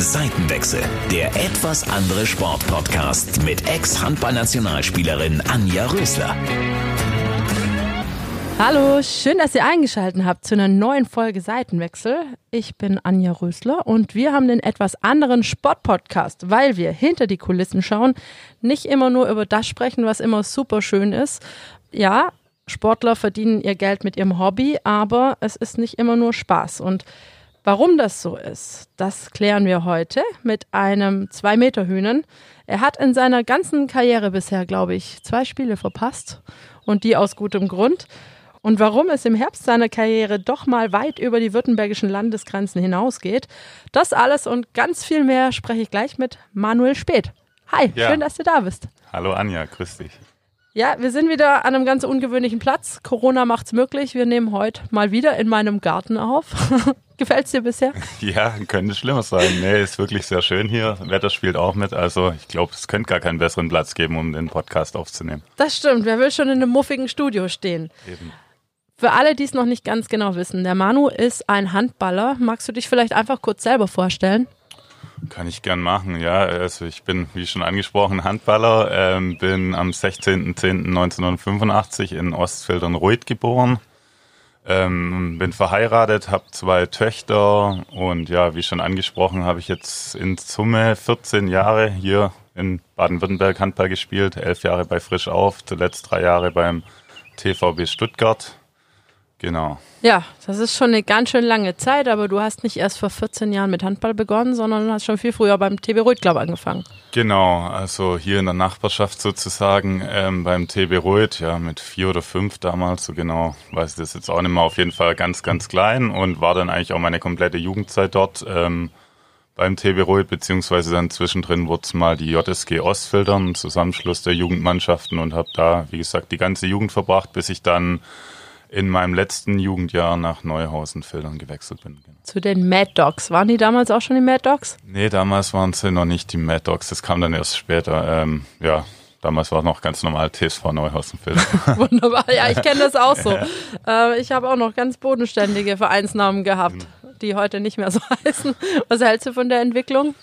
Seitenwechsel, der etwas andere Sportpodcast mit Ex-Handballnationalspielerin Anja Rösler. Hallo, schön, dass ihr eingeschaltet habt zu einer neuen Folge Seitenwechsel. Ich bin Anja Rösler und wir haben den etwas anderen Sportpodcast, weil wir hinter die Kulissen schauen, nicht immer nur über das sprechen, was immer super schön ist. Ja, Sportler verdienen ihr Geld mit ihrem Hobby, aber es ist nicht immer nur Spaß und Warum das so ist, das klären wir heute mit einem Zwei-Meter-Hühnen. Er hat in seiner ganzen Karriere bisher, glaube ich, zwei Spiele verpasst und die aus gutem Grund. Und warum es im Herbst seiner Karriere doch mal weit über die württembergischen Landesgrenzen hinausgeht, das alles und ganz viel mehr spreche ich gleich mit Manuel Speth. Hi, ja. schön, dass du da bist. Hallo Anja, grüß dich. Ja, wir sind wieder an einem ganz ungewöhnlichen Platz. Corona macht es möglich. Wir nehmen heute mal wieder in meinem Garten auf. Gefällt es dir bisher? Ja, könnte schlimmer sein. Nee, ist wirklich sehr schön hier. Wetter spielt auch mit. Also ich glaube, es könnte gar keinen besseren Platz geben, um den Podcast aufzunehmen. Das stimmt. Wer will schon in einem muffigen Studio stehen? Eben. Für alle, die es noch nicht ganz genau wissen, der Manu ist ein Handballer. Magst du dich vielleicht einfach kurz selber vorstellen? Kann ich gern machen, ja. Also ich bin, wie schon angesprochen, Handballer, ähm, bin am 16.10.1985 in Ostfeldern-Reuth geboren ähm, bin verheiratet, habe zwei Töchter und ja, wie schon angesprochen, habe ich jetzt in Summe 14 Jahre hier in Baden-Württemberg Handball gespielt, elf Jahre bei Frisch auf, zuletzt drei Jahre beim TVB Stuttgart. Genau. Ja, das ist schon eine ganz schön lange Zeit, aber du hast nicht erst vor 14 Jahren mit Handball begonnen, sondern hast schon viel früher beim TB Reuth, glaube ich, angefangen. Genau, also hier in der Nachbarschaft sozusagen ähm, beim TB Reuth, ja, mit vier oder fünf damals, so genau, weiß ich das jetzt auch nicht mehr, auf jeden Fall ganz, ganz klein und war dann eigentlich auch meine komplette Jugendzeit dort. Ähm, beim TB Reuth, beziehungsweise dann zwischendrin wurde es mal die JSG Ostfildern, Zusammenschluss der Jugendmannschaften und habe da, wie gesagt, die ganze Jugend verbracht, bis ich dann in meinem letzten Jugendjahr nach Neuhausen-Filtern gewechselt bin. Zu den Mad Dogs. Waren die damals auch schon die Mad Dogs? Nee, damals waren sie noch nicht die Mad Dogs. Das kam dann erst später. Ähm, ja, damals war noch ganz normal TSV Neuhausen-Filtern. Wunderbar. Ja, ich kenne das auch so. Ja. Äh, ich habe auch noch ganz bodenständige Vereinsnamen gehabt, die heute nicht mehr so heißen. Was hältst du von der Entwicklung?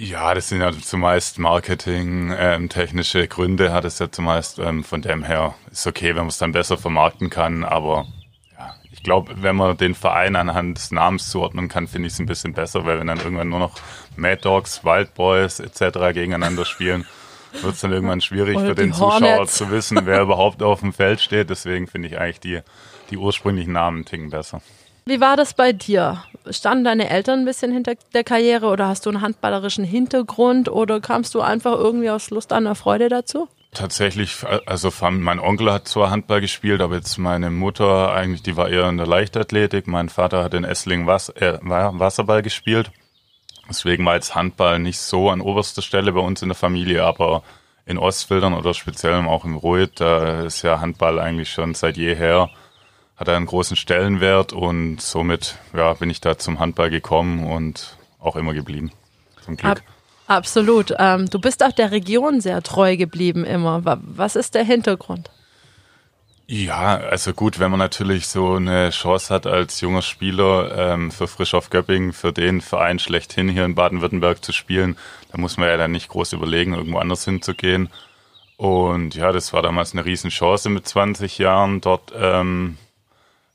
Ja, das sind ja zumeist Marketing, ähm, technische Gründe hat es ja zumeist. Ähm, von dem her ist okay, wenn man es dann besser vermarkten kann. Aber ja, ich glaube, wenn man den Verein anhand des Namens zuordnen kann, finde ich es ein bisschen besser, weil wenn dann irgendwann nur noch Mad Dogs, Wild Boys etc. gegeneinander spielen, wird es dann irgendwann schwierig Oder für den Zuschauer zu wissen, wer überhaupt auf dem Feld steht. Deswegen finde ich eigentlich die, die ursprünglichen Namen ticken besser. Wie war das bei dir? Standen deine Eltern ein bisschen hinter der Karriere oder hast du einen handballerischen Hintergrund oder kamst du einfach irgendwie aus Lust an der Freude dazu? Tatsächlich, also mein Onkel hat zwar Handball gespielt, aber jetzt meine Mutter eigentlich, die war eher in der Leichtathletik. Mein Vater hat in Essling Was äh, Wasserball gespielt. Deswegen war jetzt Handball nicht so an oberster Stelle bei uns in der Familie, aber in Ostfildern oder speziell auch im Ruhr, da ist ja Handball eigentlich schon seit jeher hat einen großen Stellenwert und somit ja, bin ich da zum Handball gekommen und auch immer geblieben. Zum Glück. Ab, absolut. Ähm, du bist auch der Region sehr treu geblieben immer. Was ist der Hintergrund? Ja, also gut, wenn man natürlich so eine Chance hat als junger Spieler ähm, für Frisch auf Göppingen, für den Verein schlechthin hier in Baden-Württemberg zu spielen, da muss man ja dann nicht groß überlegen, irgendwo anders hinzugehen. Und ja, das war damals eine Riesenchance mit 20 Jahren dort ähm,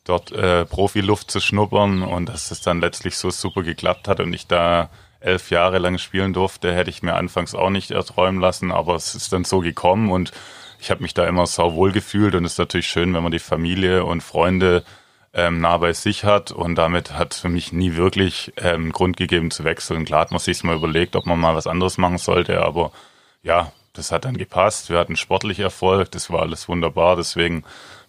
dort äh, Profiluft zu schnuppern und dass es dann letztlich so super geklappt hat und ich da elf Jahre lang spielen durfte, hätte ich mir anfangs auch nicht erträumen lassen, aber es ist dann so gekommen und ich habe mich da immer sau wohl gefühlt und es ist natürlich schön, wenn man die Familie und Freunde ähm, nah bei sich hat und damit hat für mich nie wirklich ähm, Grund gegeben zu wechseln. Klar hat man sich mal überlegt, ob man mal was anderes machen sollte, aber ja, das hat dann gepasst. Wir hatten sportlich Erfolg, das war alles wunderbar, deswegen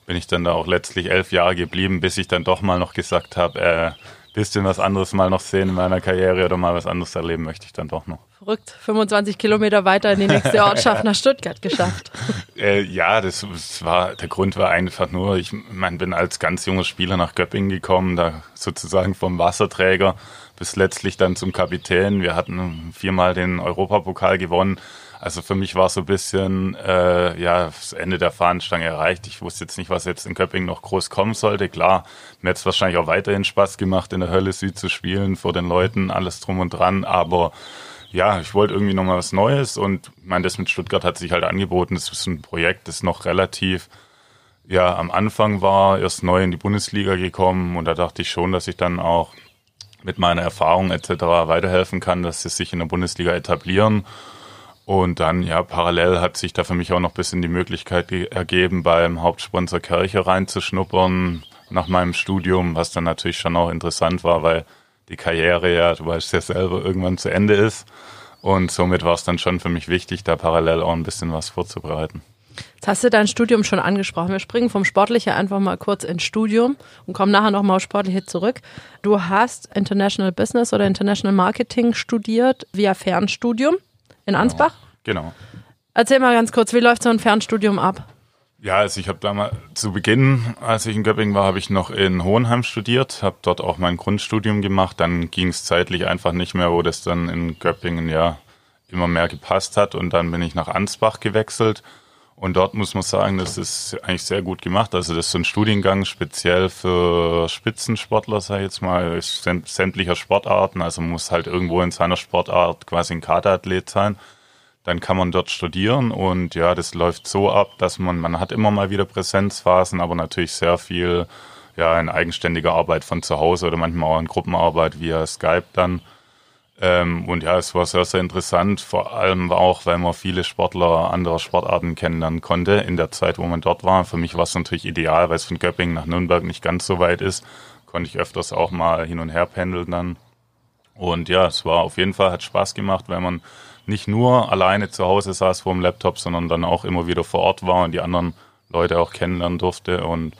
bin ich dann da auch letztlich elf Jahre geblieben, bis ich dann doch mal noch gesagt habe, äh, bisschen was anderes mal noch sehen in meiner Karriere oder mal was anderes erleben möchte ich dann doch noch. Verrückt, 25 Kilometer weiter in die nächste Ortschaft nach Stuttgart geschafft. äh, ja, das, das, war, der Grund war einfach nur, ich mein, bin als ganz junger Spieler nach Göppingen gekommen, da sozusagen vom Wasserträger bis letztlich dann zum Kapitän. Wir hatten viermal den Europapokal gewonnen. Also für mich war so ein bisschen äh, ja das Ende der Fahnenstange erreicht. Ich wusste jetzt nicht, was jetzt in Köpping noch groß kommen sollte. Klar, mir hat es wahrscheinlich auch weiterhin Spaß gemacht, in der Hölle Süd zu spielen, vor den Leuten, alles drum und dran. Aber ja, ich wollte irgendwie nochmal was Neues und ich meine, das mit Stuttgart hat sich halt angeboten. Das ist ein Projekt, das noch relativ ja am Anfang war, erst neu in die Bundesliga gekommen und da dachte ich schon, dass ich dann auch mit meiner Erfahrung etc. weiterhelfen kann, dass sie sich in der Bundesliga etablieren. Und dann, ja, parallel hat sich da für mich auch noch ein bisschen die Möglichkeit ergeben, beim Hauptsponsor Kirche reinzuschnuppern nach meinem Studium, was dann natürlich schon auch interessant war, weil die Karriere ja, du weißt ja selber, irgendwann zu Ende ist. Und somit war es dann schon für mich wichtig, da parallel auch ein bisschen was vorzubereiten. Jetzt hast du dein Studium schon angesprochen. Wir springen vom Sportlichen einfach mal kurz ins Studium und kommen nachher nochmal auf Sportliche zurück. Du hast International Business oder International Marketing studiert via Fernstudium in Ansbach. Genau. genau. Erzähl mal ganz kurz, wie läuft so ein Fernstudium ab? Ja, also ich habe damals zu Beginn, als ich in Göppingen war, habe ich noch in Hohenheim studiert, habe dort auch mein Grundstudium gemacht. Dann ging es zeitlich einfach nicht mehr, wo das dann in Göppingen ja immer mehr gepasst hat. Und dann bin ich nach Ansbach gewechselt und dort muss man sagen, das ist eigentlich sehr gut gemacht. Also das ist so ein Studiengang speziell für Spitzensportler, sag ich jetzt mal, sämtlicher Sportarten. Also man muss halt irgendwo in seiner Sportart quasi ein Kaderathlet sein. Dann kann man dort studieren und ja, das läuft so ab, dass man, man hat immer mal wieder Präsenzphasen, aber natürlich sehr viel ja in eigenständiger Arbeit von zu Hause oder manchmal auch in Gruppenarbeit via Skype dann. Ähm, und ja, es war sehr, sehr interessant, vor allem auch, weil man viele Sportler anderer Sportarten kennenlernen konnte in der Zeit, wo man dort war. Für mich war es natürlich ideal, weil es von Göppingen nach Nürnberg nicht ganz so weit ist. Konnte ich öfters auch mal hin und her pendeln dann. Und ja, es war auf jeden Fall, hat Spaß gemacht, weil man nicht nur alleine zu Hause saß vor dem Laptop, sondern dann auch immer wieder vor Ort war und die anderen Leute auch kennenlernen durfte. Und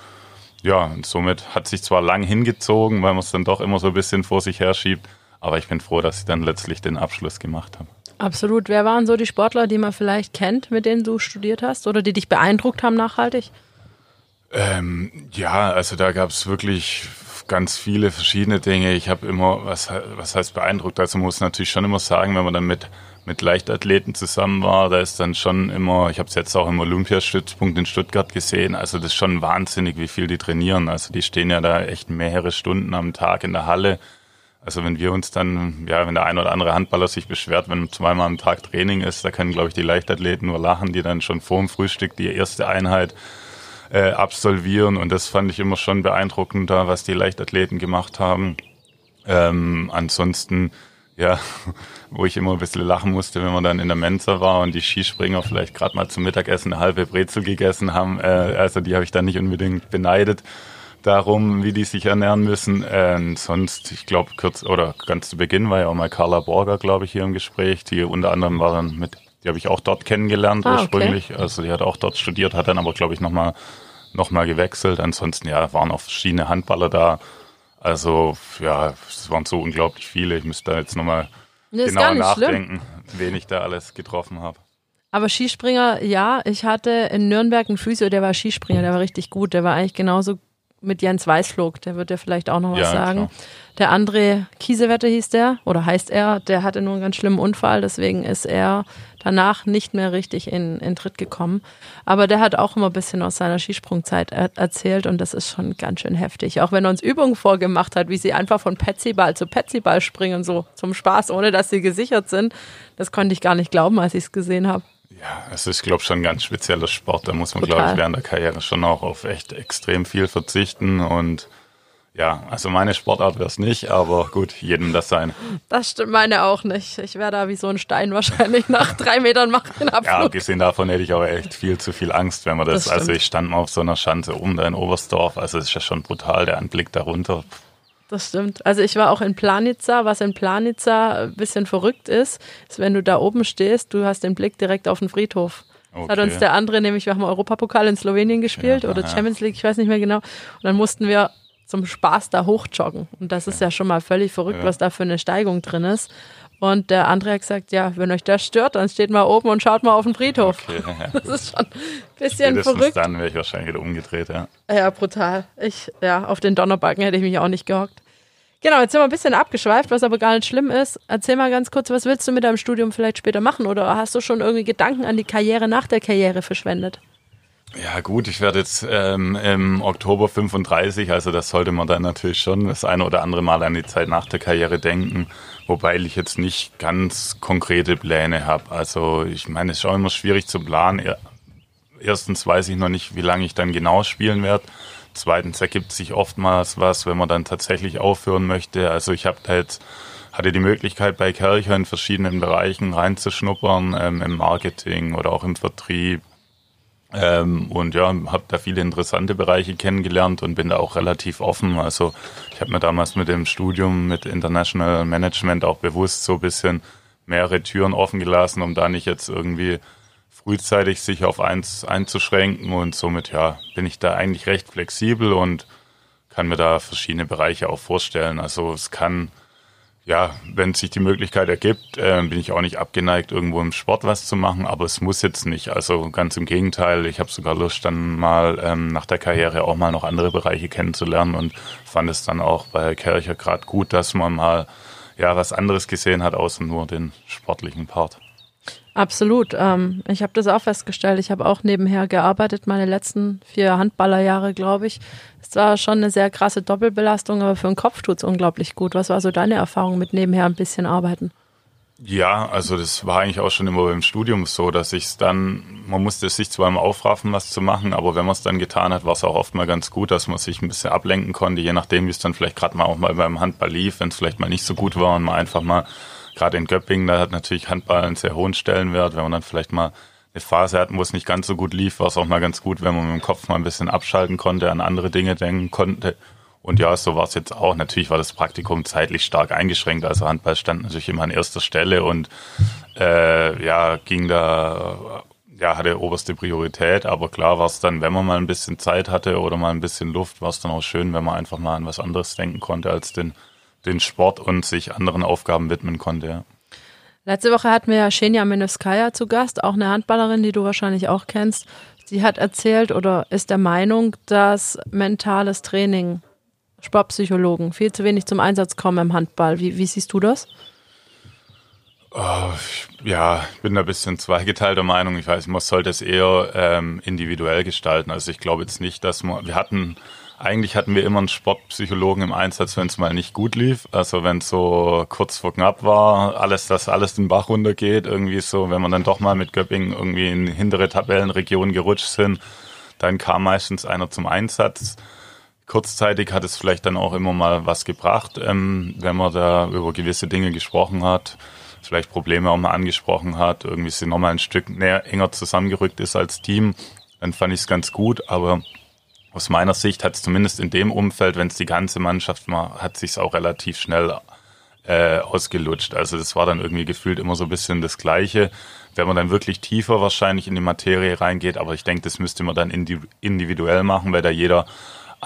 ja, und somit hat sich zwar lang hingezogen, weil man es dann doch immer so ein bisschen vor sich her schiebt, aber ich bin froh, dass ich dann letztlich den Abschluss gemacht habe. Absolut. Wer waren so die Sportler, die man vielleicht kennt, mit denen du studiert hast oder die dich beeindruckt haben nachhaltig? Ähm, ja, also da gab es wirklich ganz viele verschiedene Dinge. Ich habe immer, was, was heißt beeindruckt? Also muss natürlich schon immer sagen, wenn man dann mit, mit Leichtathleten zusammen war, da ist dann schon immer, ich habe es jetzt auch im Olympiastützpunkt in Stuttgart gesehen, also das ist schon wahnsinnig, wie viel die trainieren. Also die stehen ja da echt mehrere Stunden am Tag in der Halle also wenn wir uns dann, ja, wenn der ein oder andere Handballer sich beschwert, wenn zweimal am Tag Training ist, da können, glaube ich, die Leichtathleten nur lachen, die dann schon vor dem Frühstück die erste Einheit äh, absolvieren. Und das fand ich immer schon beeindruckend, da was die Leichtathleten gemacht haben. Ähm, ansonsten, ja, wo ich immer ein bisschen lachen musste, wenn man dann in der Mensa war und die Skispringer vielleicht gerade mal zum Mittagessen eine halbe Brezel gegessen haben. Äh, also die habe ich dann nicht unbedingt beneidet darum, wie die sich ernähren müssen. Äh, sonst, ich glaube, kurz oder ganz zu Beginn war ja auch mal Carla Borger, glaube ich, hier im Gespräch. Die unter anderem war dann mit, die habe ich auch dort kennengelernt ah, ursprünglich. Okay. Also die hat auch dort studiert, hat dann aber, glaube ich, nochmal noch mal gewechselt. Ansonsten, ja, waren auch verschiedene Handballer da. Also, ja, es waren so unglaublich viele. Ich müsste da jetzt nochmal genau nachdenken, schlimm. wen ich da alles getroffen habe. Aber Skispringer, ja, ich hatte in Nürnberg einen Physio, der war Skispringer, der war richtig gut. Der war eigentlich genauso mit Jens Weißflog, der wird ja vielleicht auch noch was ja, sagen. Klar. Der André Kiesewetter hieß der, oder heißt er, der hatte nur einen ganz schlimmen Unfall, deswegen ist er danach nicht mehr richtig in, in Tritt gekommen. Aber der hat auch immer ein bisschen aus seiner Skisprungzeit er erzählt und das ist schon ganz schön heftig. Auch wenn er uns Übungen vorgemacht hat, wie sie einfach von Petsyball zu Petsyball springen, so zum Spaß, ohne dass sie gesichert sind. Das konnte ich gar nicht glauben, als ich es gesehen habe. Ja, es ist, glaube ich, schon ein ganz spezieller Sport. Da muss man, glaube ich, während der Karriere schon auch auf echt extrem viel verzichten. Und ja, also meine Sportart wäre es nicht, aber gut, jedem das sein. Das stimmt meine auch nicht. Ich wäre da wie so ein Stein wahrscheinlich nach drei Metern machen. Ja, abgesehen davon hätte ich aber echt viel zu viel Angst, wenn man das, das also ich stand mal auf so einer Schanze oben da in Oberstdorf, also es ist ja schon brutal, der Anblick darunter. Das stimmt. Also ich war auch in Planitza. Was in Planitza ein bisschen verrückt ist, ist, wenn du da oben stehst, du hast den Blick direkt auf den Friedhof. Okay. Das hat uns der andere, nämlich wir haben Europapokal in Slowenien gespielt ja, oder ja. Champions League, ich weiß nicht mehr genau. Und dann mussten wir zum Spaß da hochjoggen. Und das ist ja schon mal völlig verrückt, ja. was da für eine Steigung drin ist. Und der andere hat gesagt, ja, wenn euch das stört, dann steht mal oben und schaut mal auf den Friedhof. Okay, ja. Das ist schon ein bisschen Spätestens verrückt. dann wäre ich wahrscheinlich wieder umgedreht, ja. Ja, brutal. Ich, ja, auf den Donnerbalken hätte ich mich auch nicht gehockt. Genau, jetzt sind wir ein bisschen abgeschweift, was aber gar nicht schlimm ist. Erzähl mal ganz kurz, was willst du mit deinem Studium vielleicht später machen? Oder hast du schon irgendwie Gedanken an die Karriere nach der Karriere verschwendet? Ja gut, ich werde jetzt ähm, im Oktober 35, also das sollte man dann natürlich schon das eine oder andere Mal an die Zeit nach der Karriere denken, wobei ich jetzt nicht ganz konkrete Pläne habe. Also ich meine, es ist auch immer schwierig zu planen. Erstens weiß ich noch nicht, wie lange ich dann genau spielen werde. Zweitens ergibt sich oftmals was, wenn man dann tatsächlich aufhören möchte. Also ich habe jetzt hatte die Möglichkeit bei Kercher in verschiedenen Bereichen reinzuschnuppern, ähm, im Marketing oder auch im Vertrieb. Ähm, und ja, habe da viele interessante Bereiche kennengelernt und bin da auch relativ offen. Also ich habe mir damals mit dem Studium mit International Management auch bewusst so ein bisschen mehrere Türen offen gelassen, um da nicht jetzt irgendwie frühzeitig sich auf eins einzuschränken und somit ja bin ich da eigentlich recht flexibel und kann mir da verschiedene Bereiche auch vorstellen. Also es kann ja, wenn sich die Möglichkeit ergibt, äh, bin ich auch nicht abgeneigt, irgendwo im Sport was zu machen, aber es muss jetzt nicht. Also ganz im Gegenteil, ich habe sogar Lust, dann mal ähm, nach der Karriere auch mal noch andere Bereiche kennenzulernen und fand es dann auch bei Kircher gerade gut, dass man mal ja was anderes gesehen hat, außer nur den sportlichen Part. Absolut. Ähm, ich habe das auch festgestellt. Ich habe auch nebenher gearbeitet, meine letzten vier Handballerjahre, glaube ich. Es war schon eine sehr krasse Doppelbelastung, aber für den Kopf tut es unglaublich gut. Was war so deine Erfahrung mit nebenher ein bisschen arbeiten? Ja, also das war eigentlich auch schon immer beim Studium so, dass ich es dann, man musste sich zwar immer aufraffen, was zu machen, aber wenn man es dann getan hat, war es auch oft mal ganz gut, dass man sich ein bisschen ablenken konnte, je nachdem, wie es dann vielleicht gerade mal auch mal beim Handball lief, wenn es vielleicht mal nicht so gut war und man einfach mal gerade in Göppingen, da hat natürlich Handball einen sehr hohen Stellenwert. Wenn man dann vielleicht mal eine Phase hat, wo es nicht ganz so gut lief, war es auch mal ganz gut, wenn man mit dem Kopf mal ein bisschen abschalten konnte, an andere Dinge denken konnte. Und ja, so war es jetzt auch. Natürlich war das Praktikum zeitlich stark eingeschränkt. Also Handball stand natürlich immer an erster Stelle und äh, ja, ging da, ja, hatte oberste Priorität. Aber klar war es dann, wenn man mal ein bisschen Zeit hatte oder mal ein bisschen Luft, war es dann auch schön, wenn man einfach mal an was anderes denken konnte als den den Sport und sich anderen Aufgaben widmen konnte. Ja. Letzte Woche hatten wir ja Xenia Minuskaya zu Gast, auch eine Handballerin, die du wahrscheinlich auch kennst. Sie hat erzählt oder ist der Meinung, dass mentales Training, Sportpsychologen, viel zu wenig zum Einsatz kommen im Handball. Wie, wie siehst du das? Oh, ja, ich bin da ein bisschen zweigeteilter Meinung. Ich weiß, man sollte es eher ähm, individuell gestalten. Also ich glaube jetzt nicht, dass man, wir hatten eigentlich hatten wir immer einen Sportpsychologen im Einsatz, wenn es mal nicht gut lief. Also wenn es so kurz vor knapp war, alles, dass alles den Bach runtergeht, irgendwie so, wenn man dann doch mal mit Göppingen irgendwie in hintere Tabellenregionen gerutscht sind, dann kam meistens einer zum Einsatz. Kurzzeitig hat es vielleicht dann auch immer mal was gebracht, ähm, wenn man da über gewisse Dinge gesprochen hat, vielleicht Probleme auch mal angesprochen hat, irgendwie sie nochmal ein Stück näher, enger zusammengerückt ist als Team, dann fand ich es ganz gut, aber aus meiner Sicht hat es zumindest in dem Umfeld, wenn es die ganze Mannschaft war, hat sich auch relativ schnell äh, ausgelutscht. Also das war dann irgendwie gefühlt immer so ein bisschen das Gleiche. Wenn man dann wirklich tiefer wahrscheinlich in die Materie reingeht, aber ich denke, das müsste man dann individuell machen, weil da jeder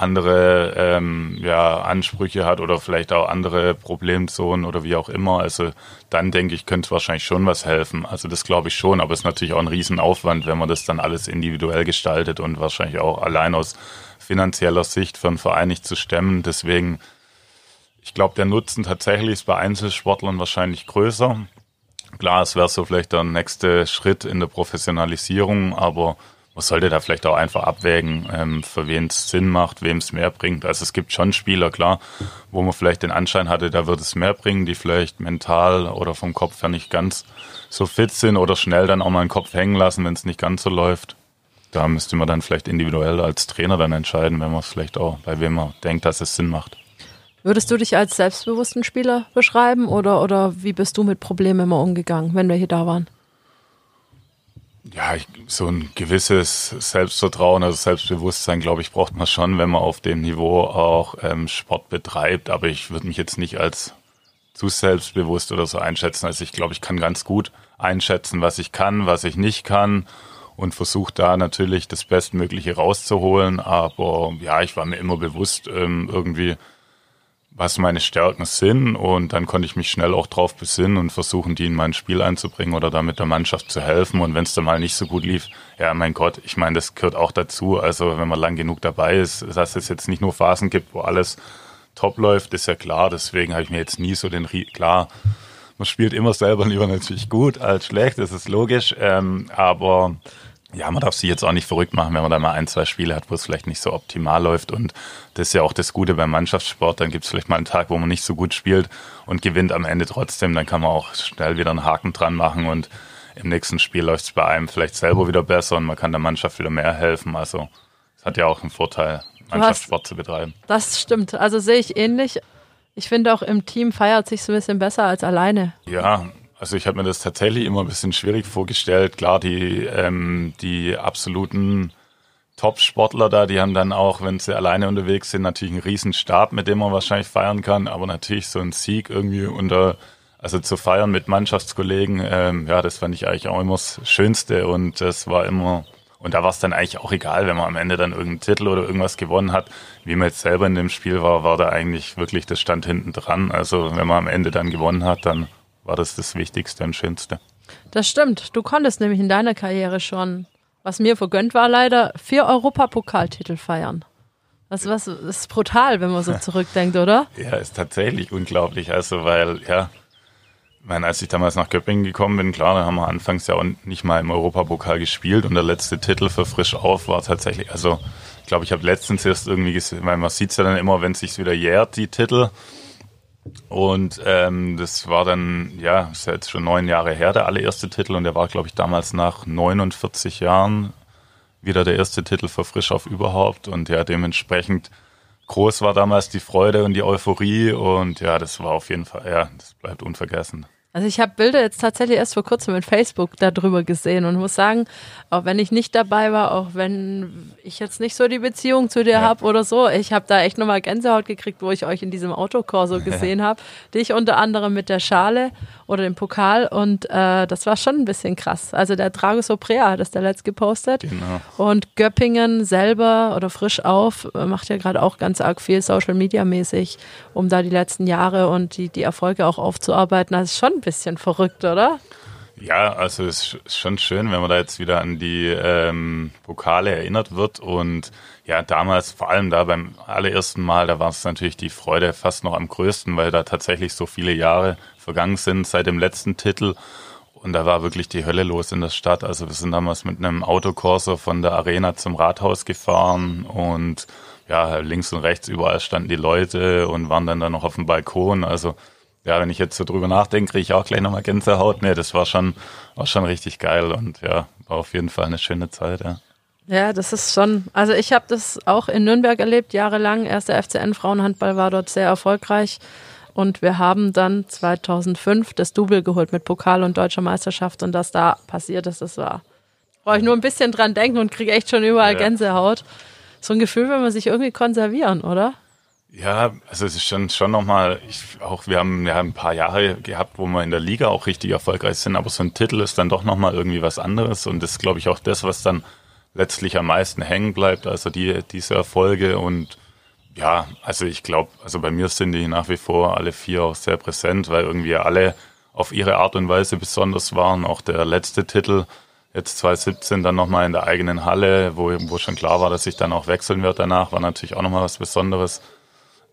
andere ähm, ja, Ansprüche hat oder vielleicht auch andere Problemzonen oder wie auch immer. Also dann denke ich, könnte es wahrscheinlich schon was helfen. Also das glaube ich schon, aber es ist natürlich auch ein Riesenaufwand, wenn man das dann alles individuell gestaltet und wahrscheinlich auch allein aus finanzieller Sicht für einen Verein nicht zu stemmen. Deswegen, ich glaube, der Nutzen tatsächlich ist bei Einzelsportlern wahrscheinlich größer. Klar, es wäre so vielleicht der nächste Schritt in der Professionalisierung, aber man sollte da vielleicht auch einfach abwägen, ähm, für wen es Sinn macht, wem es mehr bringt. Also es gibt schon Spieler, klar, wo man vielleicht den Anschein hatte, da wird es mehr bringen, die vielleicht mental oder vom Kopf her nicht ganz so fit sind oder schnell dann auch mal den Kopf hängen lassen, wenn es nicht ganz so läuft. Da müsste man dann vielleicht individuell als Trainer dann entscheiden, wenn man es vielleicht auch, bei wem man denkt, dass es Sinn macht. Würdest du dich als selbstbewussten Spieler beschreiben oder, oder wie bist du mit Problemen immer umgegangen, wenn wir hier da waren? Ja, ich, so ein gewisses Selbstvertrauen, also Selbstbewusstsein, glaube ich, braucht man schon, wenn man auf dem Niveau auch ähm, Sport betreibt. Aber ich würde mich jetzt nicht als zu selbstbewusst oder so einschätzen. Also ich glaube, ich kann ganz gut einschätzen, was ich kann, was ich nicht kann und versuche da natürlich das Bestmögliche rauszuholen. Aber ja, ich war mir immer bewusst, ähm, irgendwie was meine Stärken sind und dann konnte ich mich schnell auch drauf besinnen und versuchen, die in mein Spiel einzubringen oder damit der Mannschaft zu helfen. Und wenn es dann mal nicht so gut lief, ja, mein Gott, ich meine, das gehört auch dazu. Also wenn man lang genug dabei ist, dass es jetzt nicht nur Phasen gibt, wo alles top läuft, ist ja klar. Deswegen habe ich mir jetzt nie so den, klar, man spielt immer selber lieber natürlich gut als schlecht, das ist logisch. Ähm, aber ja, man darf sich jetzt auch nicht verrückt machen, wenn man da mal ein, zwei Spiele hat, wo es vielleicht nicht so optimal läuft. Und das ist ja auch das Gute beim Mannschaftssport. Dann gibt es vielleicht mal einen Tag, wo man nicht so gut spielt und gewinnt am Ende trotzdem. Dann kann man auch schnell wieder einen Haken dran machen und im nächsten Spiel läuft es bei einem vielleicht selber wieder besser und man kann der Mannschaft wieder mehr helfen. Also es hat ja auch einen Vorteil, Mannschaftssport zu betreiben. Das stimmt. Also sehe ich ähnlich. Ich finde auch im Team feiert sich so ein bisschen besser als alleine. Ja, also ich habe mir das tatsächlich immer ein bisschen schwierig vorgestellt. Klar, die, ähm, die absoluten Top-Sportler da, die haben dann auch, wenn sie alleine unterwegs sind, natürlich einen riesen Stab, mit dem man wahrscheinlich feiern kann. Aber natürlich so ein Sieg irgendwie unter, also zu feiern mit Mannschaftskollegen, ähm, ja, das fand ich eigentlich auch immer das Schönste und das war immer, und da war es dann eigentlich auch egal, wenn man am Ende dann irgendeinen Titel oder irgendwas gewonnen hat. Wie man jetzt selber in dem Spiel war, war da eigentlich wirklich das Stand hinten dran. Also wenn man am Ende dann gewonnen hat, dann war das das Wichtigste und Schönste. Das stimmt. Du konntest nämlich in deiner Karriere schon, was mir vergönnt war, leider vier Europapokaltitel feiern. Das, was, das ist brutal, wenn man so zurückdenkt, oder? ja, ist tatsächlich unglaublich. Also, weil, ja, ich meine, als ich damals nach Göppingen gekommen bin, klar, da haben wir anfangs ja auch nicht mal im Europapokal gespielt und der letzte Titel für Frisch auf war tatsächlich, also ich glaube, ich habe letztens erst irgendwie gesehen, weil man sieht es ja dann immer, wenn es sich wieder jährt, die Titel. Und ähm, das war dann, ja, ist jetzt schon neun Jahre her, der allererste Titel. Und der war, glaube ich, damals nach 49 Jahren wieder der erste Titel für Frisch auf überhaupt. Und ja, dementsprechend groß war damals die Freude und die Euphorie. Und ja, das war auf jeden Fall, ja, das bleibt unvergessen. Also ich habe Bilder jetzt tatsächlich erst vor kurzem mit Facebook darüber gesehen und muss sagen, auch wenn ich nicht dabei war, auch wenn ich jetzt nicht so die Beziehung zu dir ja. habe oder so, ich habe da echt nochmal Gänsehaut gekriegt, wo ich euch in diesem Autokorso gesehen habe. Dich unter anderem mit der Schale oder dem Pokal und äh, das war schon ein bisschen krass. Also der Drago Soprea hat das der letzt gepostet genau. und Göppingen selber oder frisch auf äh, macht ja gerade auch ganz arg viel Social Media mäßig, um da die letzten Jahre und die, die Erfolge auch aufzuarbeiten. Das ist schon ein bisschen verrückt, oder? Ja, also es ist schon schön, wenn man da jetzt wieder an die ähm, Pokale erinnert wird. Und ja, damals, vor allem da beim allerersten Mal, da war es natürlich die Freude fast noch am größten, weil da tatsächlich so viele Jahre vergangen sind seit dem letzten Titel. Und da war wirklich die Hölle los in der Stadt. Also wir sind damals mit einem Autokorso von der Arena zum Rathaus gefahren und ja, links und rechts überall standen die Leute und waren dann da noch auf dem Balkon. Also ja, wenn ich jetzt so drüber nachdenke, kriege ich auch gleich nochmal Gänsehaut. Nee, das war schon, war schon richtig geil und ja, war auf jeden Fall eine schöne Zeit, ja. Ja, das ist schon, also ich habe das auch in Nürnberg erlebt, jahrelang. Erster FCN Frauenhandball war dort sehr erfolgreich. Und wir haben dann 2005 das Double geholt mit Pokal und Deutscher Meisterschaft. Und das da passiert ist, das war, brauche ich nur ein bisschen dran denken und kriege echt schon überall ja. Gänsehaut. So ein Gefühl, wenn man sich irgendwie konservieren, oder? Ja, also es ist schon, schon nochmal, ich, auch wir haben ja ein paar Jahre gehabt, wo wir in der Liga auch richtig erfolgreich sind, aber so ein Titel ist dann doch nochmal irgendwie was anderes und das ist, glaube ich, auch das, was dann letztlich am meisten hängen bleibt, also die, diese Erfolge und ja, also ich glaube, also bei mir sind die nach wie vor alle vier auch sehr präsent, weil irgendwie alle auf ihre Art und Weise besonders waren. Auch der letzte Titel, jetzt 2017, dann nochmal in der eigenen Halle, wo, wo schon klar war, dass ich dann auch wechseln wird danach, war natürlich auch nochmal was Besonderes.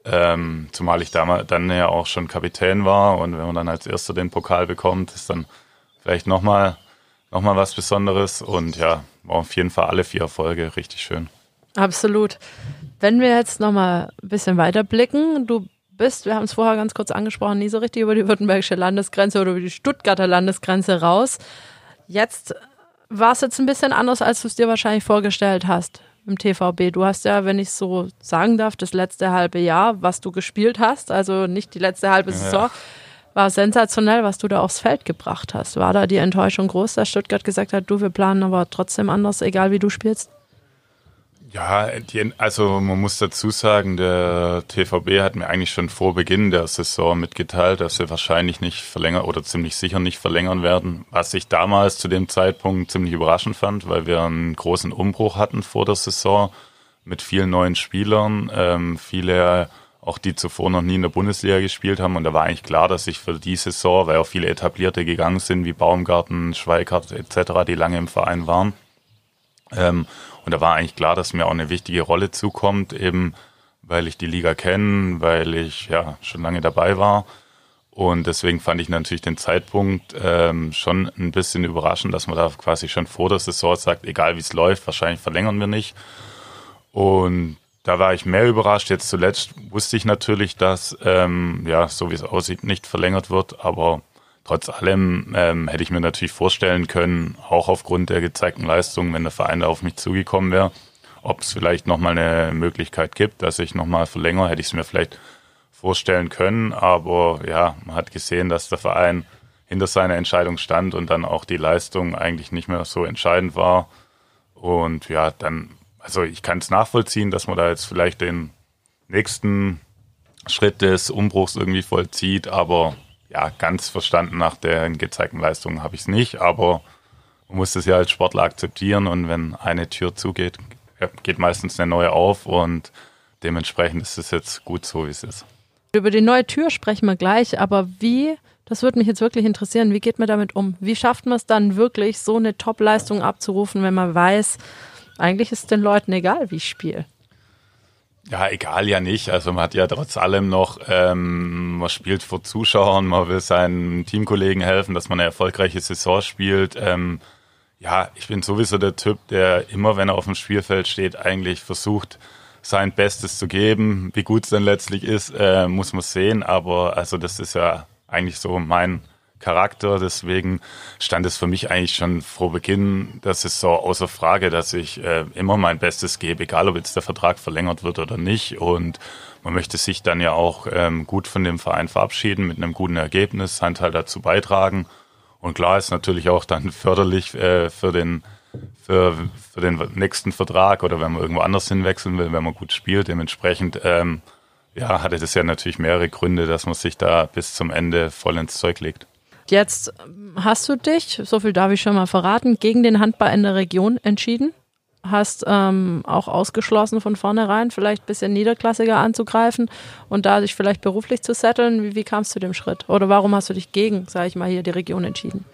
Ähm, zumal ich damals dann ja auch schon Kapitän war und wenn man dann als Erster den Pokal bekommt, ist dann vielleicht nochmal noch mal was Besonderes und ja, auf jeden Fall alle vier Erfolge richtig schön. Absolut. Wenn wir jetzt nochmal ein bisschen weiter blicken, du bist, wir haben es vorher ganz kurz angesprochen, nie so richtig über die württembergische Landesgrenze oder über die Stuttgarter Landesgrenze raus. Jetzt war es jetzt ein bisschen anders, als du es dir wahrscheinlich vorgestellt hast im TVB. Du hast ja, wenn ich so sagen darf, das letzte halbe Jahr, was du gespielt hast, also nicht die letzte halbe Saison, ja. war sensationell, was du da aufs Feld gebracht hast. War da die Enttäuschung groß, dass Stuttgart gesagt hat, du, wir planen aber trotzdem anders, egal wie du spielst? Ja, die, also man muss dazu sagen, der TVB hat mir eigentlich schon vor Beginn der Saison mitgeteilt, dass wir wahrscheinlich nicht verlängern oder ziemlich sicher nicht verlängern werden, was ich damals zu dem Zeitpunkt ziemlich überraschend fand, weil wir einen großen Umbruch hatten vor der Saison mit vielen neuen Spielern, ähm, viele auch die zuvor noch nie in der Bundesliga gespielt haben und da war eigentlich klar, dass ich für die Saison, weil auch viele etablierte gegangen sind, wie Baumgarten, Schweikart etc., die lange im Verein waren, ähm, und da war eigentlich klar, dass mir auch eine wichtige Rolle zukommt, eben weil ich die Liga kenne, weil ich ja schon lange dabei war. Und deswegen fand ich natürlich den Zeitpunkt ähm, schon ein bisschen überraschend, dass man da quasi schon vor der Saison sagt, egal wie es läuft, wahrscheinlich verlängern wir nicht. Und da war ich mehr überrascht. Jetzt zuletzt wusste ich natürlich, dass, ähm, ja, so wie es aussieht, nicht verlängert wird. Aber trotz allem ähm, hätte ich mir natürlich vorstellen können, auch aufgrund der gezeigten Leistung, wenn der Verein da auf mich zugekommen wäre, ob es vielleicht nochmal eine Möglichkeit gibt, dass ich nochmal verlängere, hätte ich es mir vielleicht vorstellen können. Aber ja, man hat gesehen, dass der Verein hinter seiner Entscheidung stand und dann auch die Leistung eigentlich nicht mehr so entscheidend war. Und ja, dann, also ich kann es nachvollziehen, dass man da jetzt vielleicht den nächsten Schritt des Umbruchs irgendwie vollzieht, aber ja, ganz verstanden nach den gezeigten Leistungen habe ich es nicht, aber man muss es ja als Sportler akzeptieren und wenn eine Tür zugeht, geht meistens eine neue auf und dementsprechend ist es jetzt gut so, wie es ist. Über die neue Tür sprechen wir gleich, aber wie, das würde mich jetzt wirklich interessieren, wie geht man damit um? Wie schafft man es dann wirklich, so eine Top-Leistung abzurufen, wenn man weiß, eigentlich ist den Leuten egal, wie ich spiele? Ja, egal ja nicht. Also man hat ja trotz allem noch, ähm, man spielt vor Zuschauern, man will seinen Teamkollegen helfen, dass man eine erfolgreiche Saison spielt. Ähm, ja, ich bin sowieso der Typ, der immer, wenn er auf dem Spielfeld steht, eigentlich versucht, sein Bestes zu geben. Wie gut es dann letztlich ist, äh, muss man sehen. Aber also das ist ja eigentlich so mein Charakter. Deswegen stand es für mich eigentlich schon vor Beginn der Saison außer Frage, dass ich äh, immer mein Bestes gebe, egal ob jetzt der Vertrag verlängert wird oder nicht. Und man möchte sich dann ja auch ähm, gut von dem Verein verabschieden, mit einem guten Ergebnis, seinen Teil dazu beitragen. Und klar ist natürlich auch dann förderlich äh, für den für, für den nächsten Vertrag oder wenn man irgendwo anders hinwechseln will, wenn man gut spielt. Dementsprechend ähm, ja, hatte das ja natürlich mehrere Gründe, dass man sich da bis zum Ende voll ins Zeug legt. Jetzt hast du dich, so viel darf ich schon mal verraten, gegen den Handball in der Region entschieden. Hast ähm, auch ausgeschlossen von vornherein, vielleicht ein bisschen niederklassiger anzugreifen und da dich vielleicht beruflich zu setteln. Wie, wie kamst du dem Schritt? Oder warum hast du dich gegen, sage ich mal, hier die Region entschieden?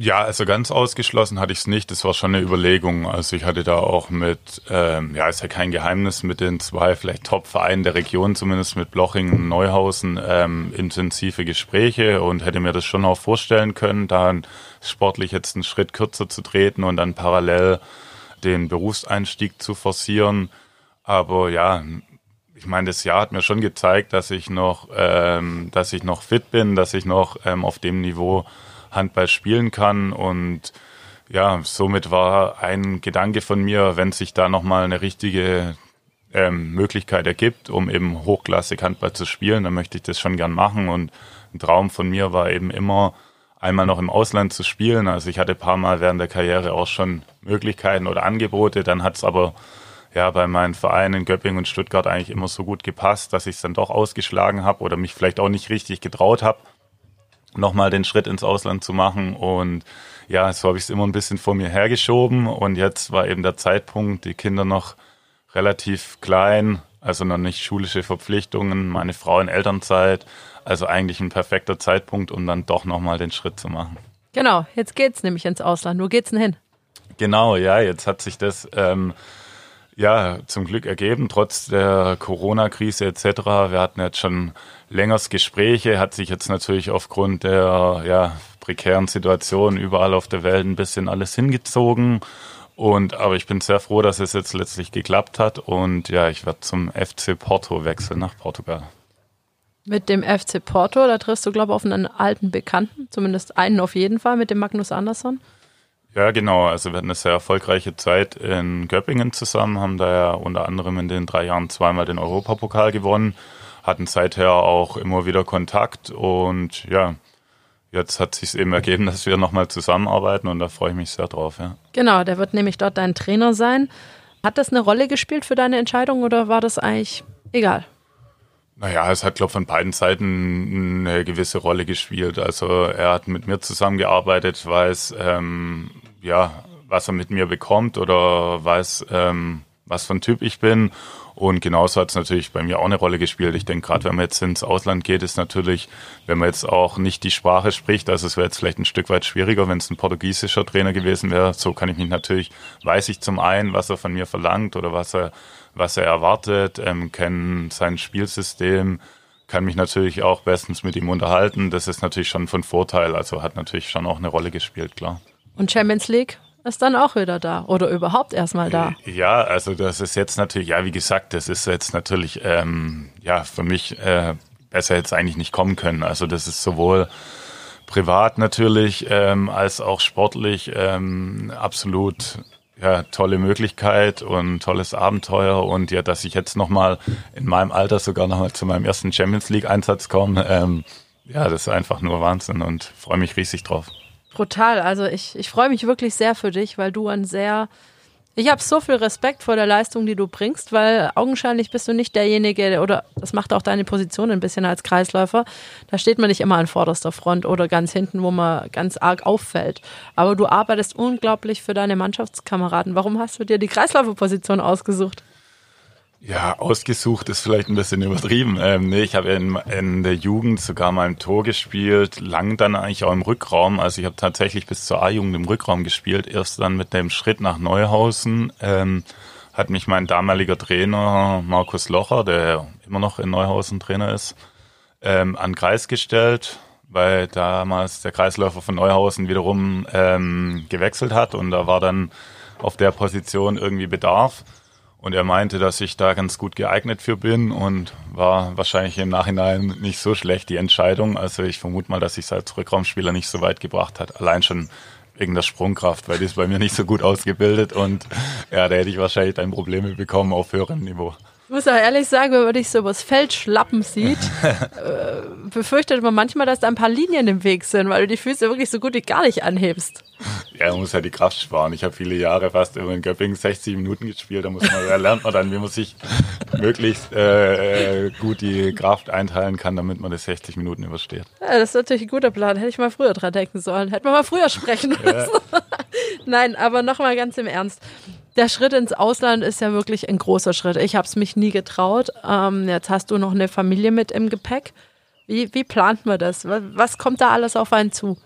Ja, also ganz ausgeschlossen hatte ich es nicht. Das war schon eine Überlegung. Also ich hatte da auch mit, ähm, ja, ist ja kein Geheimnis, mit den zwei vielleicht Top-Vereinen der Region, zumindest mit Bloching und Neuhausen, ähm, intensive Gespräche und hätte mir das schon auch vorstellen können, da sportlich jetzt einen Schritt kürzer zu treten und dann parallel den Berufseinstieg zu forcieren. Aber ja, ich meine, das Jahr hat mir schon gezeigt, dass ich noch, ähm, dass ich noch fit bin, dass ich noch ähm, auf dem Niveau Handball spielen kann. Und ja, somit war ein Gedanke von mir, wenn sich da nochmal eine richtige ähm, Möglichkeit ergibt, um eben hochklassig Handball zu spielen, dann möchte ich das schon gern machen. Und ein Traum von mir war eben immer, einmal noch im Ausland zu spielen. Also ich hatte ein paar Mal während der Karriere auch schon Möglichkeiten oder Angebote. Dann hat es aber ja bei meinen Vereinen in Göppingen und Stuttgart eigentlich immer so gut gepasst, dass ich es dann doch ausgeschlagen habe oder mich vielleicht auch nicht richtig getraut habe nochmal den Schritt ins Ausland zu machen. Und ja, so habe ich es immer ein bisschen vor mir hergeschoben. Und jetzt war eben der Zeitpunkt, die Kinder noch relativ klein, also noch nicht schulische Verpflichtungen, meine Frau in Elternzeit. Also eigentlich ein perfekter Zeitpunkt, um dann doch nochmal den Schritt zu machen. Genau, jetzt geht's nämlich ins Ausland. Wo geht's denn hin? Genau, ja, jetzt hat sich das ähm, ja zum Glück ergeben, trotz der Corona-Krise etc. Wir hatten jetzt schon längers Gespräche, hat sich jetzt natürlich aufgrund der ja, prekären Situation überall auf der Welt ein bisschen alles hingezogen. Und aber ich bin sehr froh, dass es jetzt letztlich geklappt hat. Und ja, ich werde zum FC Porto wechseln nach Portugal. Mit dem FC Porto, da triffst du, glaube ich, auf einen alten Bekannten, zumindest einen auf jeden Fall, mit dem Magnus Andersson. Ja, genau. Also wir hatten eine sehr erfolgreiche Zeit in Göppingen zusammen, haben da ja unter anderem in den drei Jahren zweimal den Europapokal gewonnen hatten seither auch immer wieder Kontakt und ja, jetzt hat sich eben ergeben, dass wir nochmal zusammenarbeiten und da freue ich mich sehr drauf. Ja. Genau, der wird nämlich dort dein Trainer sein. Hat das eine Rolle gespielt für deine Entscheidung oder war das eigentlich egal? Naja, es hat, glaube von beiden Seiten eine gewisse Rolle gespielt. Also er hat mit mir zusammengearbeitet, weiß, ähm, ja, was er mit mir bekommt oder weiß, ähm, was für ein Typ ich bin. Und genauso hat es natürlich bei mir auch eine Rolle gespielt. Ich denke, gerade wenn man jetzt ins Ausland geht, ist natürlich, wenn man jetzt auch nicht die Sprache spricht, also es wäre jetzt vielleicht ein Stück weit schwieriger, wenn es ein portugiesischer Trainer gewesen wäre. So kann ich mich natürlich, weiß ich zum einen, was er von mir verlangt oder was er, was er erwartet, ähm, kenne sein Spielsystem, kann mich natürlich auch bestens mit ihm unterhalten. Das ist natürlich schon von Vorteil, also hat natürlich schon auch eine Rolle gespielt, klar. Und Champions League? ist dann auch wieder da oder überhaupt erstmal da. Ja, also das ist jetzt natürlich, ja, wie gesagt, das ist jetzt natürlich, ähm, ja, für mich äh, besser jetzt eigentlich nicht kommen können. Also das ist sowohl privat natürlich ähm, als auch sportlich ähm, absolut ja, tolle Möglichkeit und tolles Abenteuer und ja, dass ich jetzt nochmal in meinem Alter sogar nochmal zu meinem ersten Champions League Einsatz komme, ähm, ja, das ist einfach nur Wahnsinn und freue mich riesig drauf. Brutal. Also ich, ich freue mich wirklich sehr für dich, weil du ein sehr. Ich habe so viel Respekt vor der Leistung, die du bringst, weil augenscheinlich bist du nicht derjenige, oder das macht auch deine Position ein bisschen als Kreisläufer. Da steht man nicht immer an vorderster Front oder ganz hinten, wo man ganz arg auffällt. Aber du arbeitest unglaublich für deine Mannschaftskameraden. Warum hast du dir die Kreisläuferposition ausgesucht? Ja, ausgesucht ist vielleicht ein bisschen übertrieben. Ähm, nee, ich habe in, in der Jugend sogar mal im Tor gespielt, lang dann eigentlich auch im Rückraum. Also ich habe tatsächlich bis zur A-Jugend im Rückraum gespielt. Erst dann mit dem Schritt nach Neuhausen ähm, hat mich mein damaliger Trainer Markus Locher, der immer noch in Neuhausen Trainer ist, ähm, an Kreis gestellt, weil damals der Kreisläufer von Neuhausen wiederum ähm, gewechselt hat und da war dann auf der Position irgendwie Bedarf. Und er meinte, dass ich da ganz gut geeignet für bin und war wahrscheinlich im Nachhinein nicht so schlecht die Entscheidung. Also ich vermute mal, dass sich als Rückraumspieler nicht so weit gebracht hat. Allein schon wegen der Sprungkraft, weil die ist bei mir nicht so gut ausgebildet und ja, da hätte ich wahrscheinlich dann Probleme bekommen auf höherem Niveau. Ich muss auch ehrlich sagen, wenn man dich so übers Feld schlappen sieht, äh, befürchtet man manchmal, dass da ein paar Linien im Weg sind, weil du die Füße wirklich so gut wie gar nicht anhebst. Ja, man muss ja die Kraft sparen. Ich habe viele Jahre fast immer in Göppingen 60 Minuten gespielt. Da muss man, da lernt man dann, wie man sich möglichst äh, äh gut die Kraft einteilen kann, damit man das 60 Minuten übersteht. Ja, das ist natürlich ein guter Plan. Hätte ich mal früher dran denken sollen. Hätte man mal früher sprechen müssen. Ja. Nein, aber nochmal ganz im Ernst. Der Schritt ins Ausland ist ja wirklich ein großer Schritt. Ich habe es mich nie getraut. Ähm, jetzt hast du noch eine Familie mit im Gepäck. Wie, wie plant man das? Was kommt da alles auf einen zu?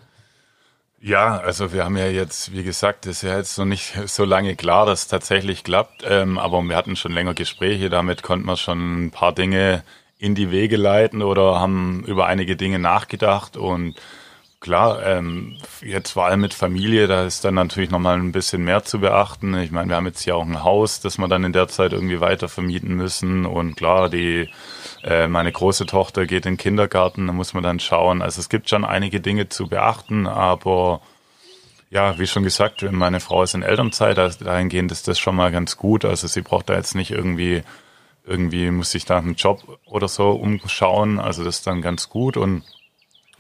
Ja, also wir haben ja jetzt, wie gesagt, ist ja jetzt noch nicht so lange klar, dass es tatsächlich klappt. Ähm, aber wir hatten schon länger Gespräche, damit konnten wir schon ein paar Dinge in die Wege leiten oder haben über einige Dinge nachgedacht und klar, ähm, jetzt vor allem mit Familie, da ist dann natürlich nochmal ein bisschen mehr zu beachten. Ich meine, wir haben jetzt ja auch ein Haus, das wir dann in der Zeit irgendwie weiter vermieten müssen und klar, die äh, meine große Tochter geht in den Kindergarten, da muss man dann schauen. Also es gibt schon einige Dinge zu beachten, aber ja, wie schon gesagt, meine Frau ist in Elternzeit, also dahingehend ist das schon mal ganz gut. Also sie braucht da jetzt nicht irgendwie, irgendwie muss sich da einen Job oder so umschauen. Also das ist dann ganz gut und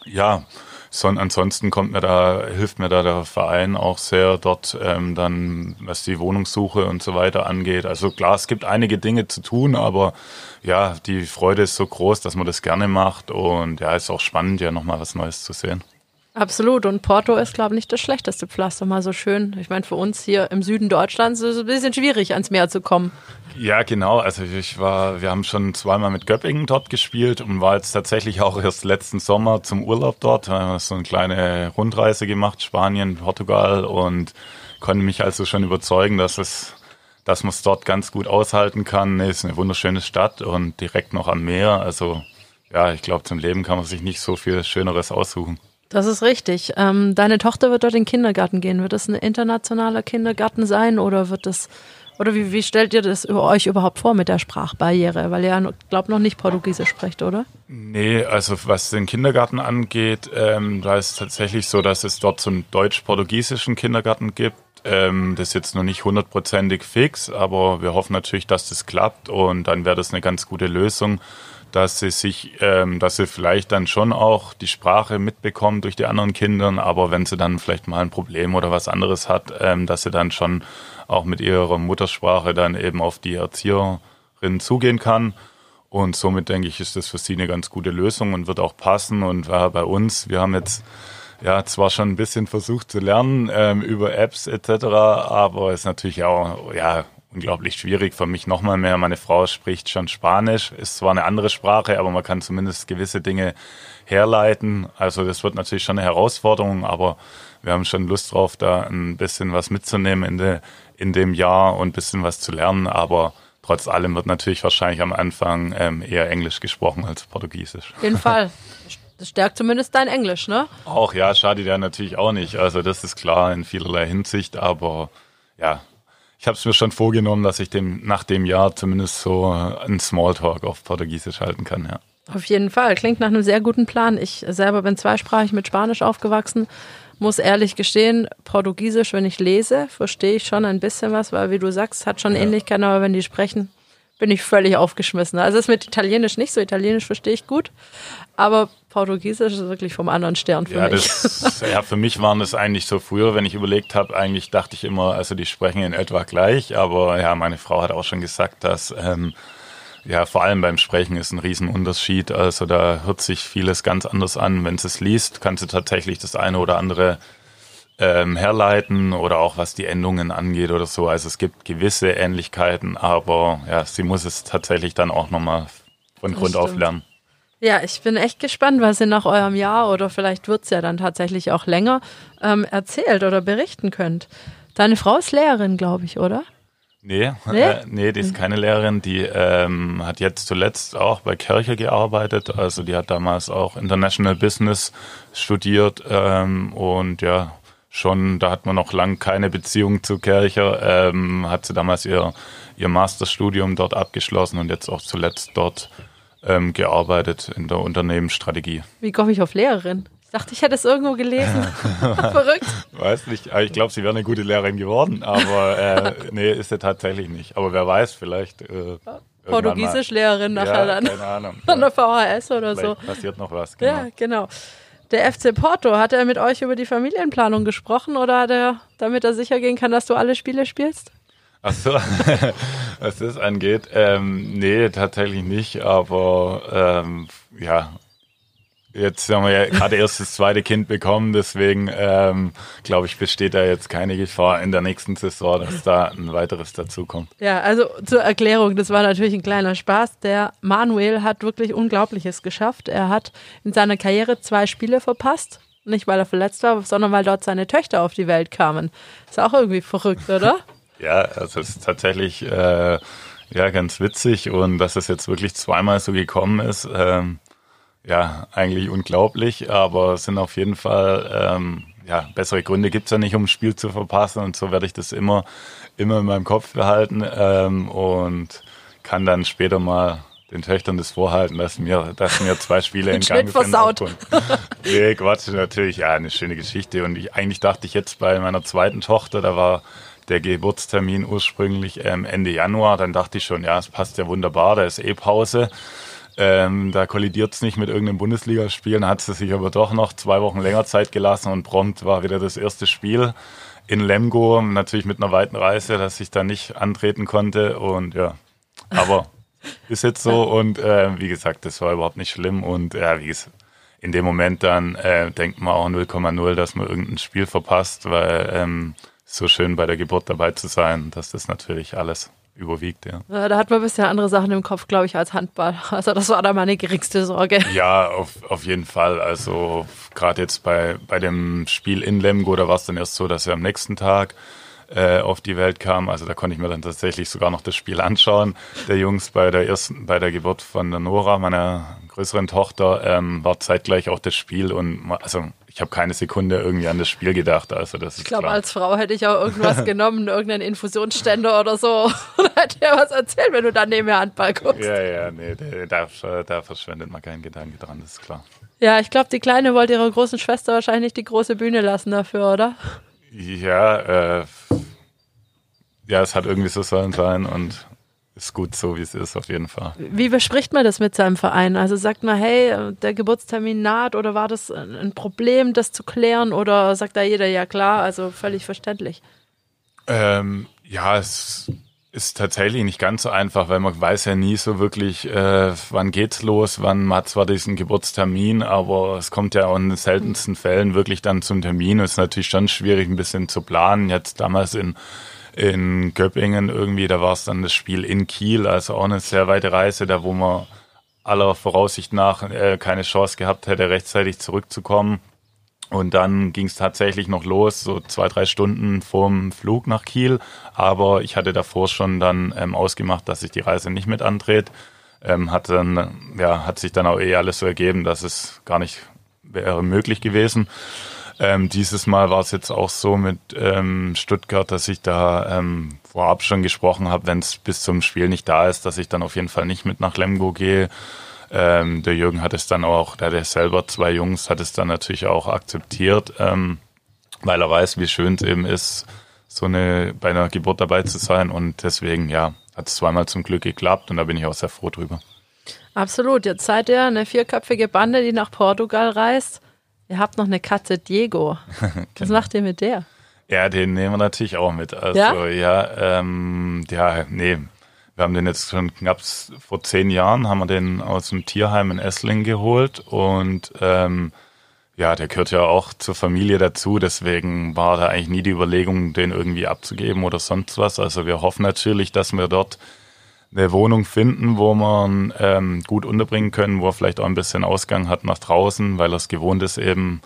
ja, son, ansonsten kommt mir da, hilft mir da der Verein auch sehr dort ähm, dann, was die Wohnungssuche und so weiter angeht. Also klar, es gibt einige Dinge zu tun, aber ja, die Freude ist so groß, dass man das gerne macht und ja, ist auch spannend, ja nochmal was Neues zu sehen. Absolut. Und Porto ist, glaube ich, nicht das schlechteste Pflaster, mal so schön. Ich meine, für uns hier im Süden Deutschlands ist es ein bisschen schwierig, ans Meer zu kommen. Ja, genau. Also ich war, wir haben schon zweimal mit Göppingen dort gespielt und war jetzt tatsächlich auch erst letzten Sommer zum Urlaub dort. Haben so eine kleine Rundreise gemacht, Spanien, Portugal und konnte mich also schon überzeugen, dass es dass man es dort ganz gut aushalten kann. Es ist eine wunderschöne Stadt und direkt noch am Meer. Also ja, ich glaube, zum Leben kann man sich nicht so viel Schöneres aussuchen. Das ist richtig. Ähm, deine Tochter wird dort in den Kindergarten gehen. Wird das ein internationaler Kindergarten sein oder wird das oder wie, wie stellt ihr das euch überhaupt vor mit der Sprachbarriere? Weil ihr ja, glaube noch nicht Portugiesisch sprecht, oder? Nee, also was den Kindergarten angeht, ähm, da ist es tatsächlich so, dass es dort so einen deutsch-portugiesischen Kindergarten gibt. Ähm, das ist jetzt noch nicht hundertprozentig fix, aber wir hoffen natürlich, dass das klappt und dann wäre das eine ganz gute Lösung, dass sie sich, ähm, dass sie vielleicht dann schon auch die Sprache mitbekommen durch die anderen Kinder, aber wenn sie dann vielleicht mal ein Problem oder was anderes hat, ähm, dass sie dann schon auch mit ihrer Muttersprache dann eben auf die Erzieherin zugehen kann. Und somit denke ich, ist das für sie eine ganz gute Lösung und wird auch passen. Und war bei uns, wir haben jetzt ja zwar schon ein bisschen versucht zu lernen ähm, über Apps etc., aber es ist natürlich auch ja unglaublich schwierig für mich nochmal mehr. Meine Frau spricht schon Spanisch, ist zwar eine andere Sprache, aber man kann zumindest gewisse Dinge herleiten. Also das wird natürlich schon eine Herausforderung, aber wir haben schon Lust drauf, da ein bisschen was mitzunehmen in, de, in dem Jahr und ein bisschen was zu lernen. Aber trotz allem wird natürlich wahrscheinlich am Anfang ähm, eher Englisch gesprochen als Portugiesisch. Auf jeden Fall. Das stärkt zumindest dein Englisch, ne? Auch, ja, schadet ja natürlich auch nicht. Also das ist klar in vielerlei Hinsicht, aber ja, ich habe es mir schon vorgenommen, dass ich dem nach dem Jahr zumindest so einen Smalltalk auf Portugiesisch halten kann, ja. Auf jeden Fall. Klingt nach einem sehr guten Plan. Ich selber bin zweisprachig mit Spanisch aufgewachsen. Muss ehrlich gestehen, Portugiesisch, wenn ich lese, verstehe ich schon ein bisschen was, weil wie du sagst, hat schon ja. Ähnlichkeiten, aber wenn die sprechen, bin ich völlig aufgeschmissen. Also es ist mit Italienisch nicht so. Italienisch verstehe ich gut, aber Portugiesisch ist wirklich vom anderen Stern für ja, mich. Das, ja, für mich waren das eigentlich so früher, wenn ich überlegt habe, eigentlich dachte ich immer, also die sprechen in etwa gleich, aber ja, meine Frau hat auch schon gesagt, dass ähm, ja, vor allem beim Sprechen ist ein Riesenunterschied. Also da hört sich vieles ganz anders an. Wenn sie es liest, kannst du tatsächlich das eine oder andere ähm, herleiten oder auch was die Endungen angeht oder so. Also es gibt gewisse Ähnlichkeiten, aber ja, sie muss es tatsächlich dann auch nochmal von das Grund stimmt. auf lernen. Ja, ich bin echt gespannt, was ihr nach eurem Jahr oder vielleicht wird es ja dann tatsächlich auch länger ähm, erzählt oder berichten könnt. Deine Frau ist Lehrerin, glaube ich, oder? Nee, nee? Äh, nee, die ist keine Lehrerin. Die ähm, hat jetzt zuletzt auch bei Kirche gearbeitet. Also die hat damals auch International Business studiert ähm, und ja, schon, da hat man noch lang keine Beziehung zu Kirche. Ähm, hat sie damals ihr, ihr Masterstudium dort abgeschlossen und jetzt auch zuletzt dort ähm, gearbeitet in der Unternehmensstrategie. Wie komme ich auf Lehrerin? Dachte, ich hätte es irgendwo gelesen. Verrückt. Weiß nicht. Ich glaube, sie wäre eine gute Lehrerin geworden, aber äh, nee, ist sie tatsächlich nicht. Aber wer weiß, vielleicht. Äh, Portugiesisch-Lehrerin nachher ja, dann. Keine Ahnung. An der VHS oder vielleicht so. Passiert noch was. Genau. Ja, genau. Der FC Porto, hat er mit euch über die Familienplanung gesprochen oder hat er, damit er sicher gehen kann, dass du alle Spiele spielst? Ach so, was das angeht, ähm, nee, tatsächlich nicht, aber ähm, ja, Jetzt haben wir ja gerade erst das zweite Kind bekommen, deswegen ähm, glaube ich, besteht da jetzt keine Gefahr in der nächsten Saison, dass da ein weiteres dazukommt. Ja, also zur Erklärung, das war natürlich ein kleiner Spaß. Der Manuel hat wirklich Unglaubliches geschafft. Er hat in seiner Karriere zwei Spiele verpasst. Nicht, weil er verletzt war, sondern weil dort seine Töchter auf die Welt kamen. Ist auch irgendwie verrückt, oder? ja, also es ist tatsächlich äh, ja ganz witzig und dass es jetzt wirklich zweimal so gekommen ist. Ähm, ja, eigentlich unglaublich, aber es sind auf jeden Fall, ähm, ja, bessere Gründe gibt's ja nicht, um ein Spiel zu verpassen und so werde ich das immer, immer in meinem Kopf behalten ähm, und kann dann später mal den Töchtern das vorhalten, dass mir, dass mir zwei Spiele in Gang versaut. nee, Quatsch, natürlich, ja, eine schöne Geschichte und ich, eigentlich dachte ich jetzt bei meiner zweiten Tochter, da war der Geburtstermin ursprünglich ähm, Ende Januar, dann dachte ich schon, ja, es passt ja wunderbar, da ist eh Pause. Ähm, da kollidiert es nicht mit irgendeinem Bundesligaspiel. Dann hat sie sich aber doch noch zwei Wochen länger Zeit gelassen und prompt war wieder das erste Spiel in Lemgo. Natürlich mit einer weiten Reise, dass ich da nicht antreten konnte. Und ja, aber ist jetzt so. Und äh, wie gesagt, das war überhaupt nicht schlimm. Und ja, wie gesagt, in dem Moment dann äh, denkt man auch 0,0, dass man irgendein Spiel verpasst, weil ähm, so schön bei der Geburt dabei zu sein, dass das natürlich alles überwiegt, ja. Da hat man bisher andere Sachen im Kopf, glaube ich, als Handball. Also das war da meine geringste Sorge. Ja, auf, auf jeden Fall. Also gerade jetzt bei, bei dem Spiel in Lemgo, da war es dann erst so, dass er am nächsten Tag äh, auf die Welt kam. Also da konnte ich mir dann tatsächlich sogar noch das Spiel anschauen. Der Jungs bei der ersten, bei der Geburt von der Nora, meiner größeren Tochter, ähm, war zeitgleich auch das Spiel und also ich habe keine Sekunde irgendwie an das Spiel gedacht. Also das ich glaube, als Frau hätte ich auch irgendwas genommen, irgendeinen Infusionsständer oder so. Und hätte ja was erzählt, wenn du dann neben mir Handball guckst. Ja, ja, nee, da, da verschwendet man keinen Gedanke dran, das ist klar. Ja, ich glaube, die Kleine wollte ihrer großen Schwester wahrscheinlich die große Bühne lassen dafür, oder? Ja, äh, ja, es hat irgendwie so sollen sein und ist gut so, wie es ist, auf jeden Fall. Wie bespricht man das mit seinem Verein? Also sagt man, hey, der Geburtstermin naht oder war das ein Problem, das zu klären oder sagt da jeder, ja klar, also völlig verständlich? Ähm, ja, es ist tatsächlich nicht ganz so einfach, weil man weiß ja nie so wirklich, äh, wann geht's los, wann man hat zwar diesen Geburtstermin, aber es kommt ja auch in den seltensten Fällen wirklich dann zum Termin. Es ist natürlich schon schwierig, ein bisschen zu planen. Jetzt damals in in Göppingen irgendwie, da war es dann das Spiel in Kiel, also auch eine sehr weite Reise, da wo man aller Voraussicht nach äh, keine Chance gehabt hätte, rechtzeitig zurückzukommen. Und dann ging es tatsächlich noch los, so zwei, drei Stunden vorm Flug nach Kiel. Aber ich hatte davor schon dann ähm, ausgemacht, dass ich die Reise nicht mit antrete. Ähm, hat dann, ja, hat sich dann auch eh alles so ergeben, dass es gar nicht wäre möglich gewesen. Ähm, dieses Mal war es jetzt auch so mit ähm, Stuttgart, dass ich da ähm, vorab schon gesprochen habe, wenn es bis zum Spiel nicht da ist, dass ich dann auf jeden Fall nicht mit nach Lemgo gehe. Ähm, der Jürgen hat es dann auch, der hat selber zwei Jungs, hat es dann natürlich auch akzeptiert, ähm, weil er weiß, wie schön es eben ist, so eine bei einer Geburt dabei zu sein. Und deswegen, ja, hat es zweimal zum Glück geklappt und da bin ich auch sehr froh drüber. Absolut. Jetzt seid ihr eine vierköpfige Bande, die nach Portugal reist. Ihr habt noch eine Katze Diego. Was genau. macht ihr mit der? Ja, den nehmen wir natürlich auch mit. Also ja, ja, ähm, ja nee, wir haben den jetzt schon knapp vor zehn Jahren, haben wir den aus dem Tierheim in Essling geholt und ähm, ja, der gehört ja auch zur Familie dazu, deswegen war da eigentlich nie die Überlegung, den irgendwie abzugeben oder sonst was. Also wir hoffen natürlich, dass wir dort eine Wohnung finden, wo man ähm, gut unterbringen können, wo er vielleicht auch ein bisschen Ausgang hat nach draußen, weil er es gewohnt ist, eben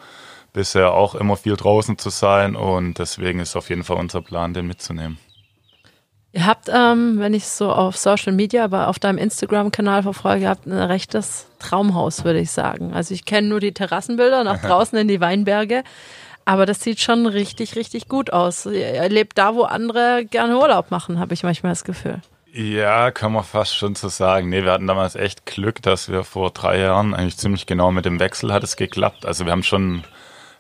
bisher auch immer viel draußen zu sein und deswegen ist auf jeden Fall unser Plan, den mitzunehmen. Ihr habt, ähm, wenn ich so auf Social Media, aber auf deinem Instagram-Kanal verfolge, habt ein rechtes Traumhaus, würde ich sagen. Also ich kenne nur die Terrassenbilder nach draußen in die Weinberge, aber das sieht schon richtig, richtig gut aus. Ihr lebt da, wo andere gerne Urlaub machen, habe ich manchmal das Gefühl. Ja, kann man fast schon so sagen. Nee, wir hatten damals echt Glück, dass wir vor drei Jahren eigentlich ziemlich genau mit dem Wechsel hat es geklappt. Also wir haben schon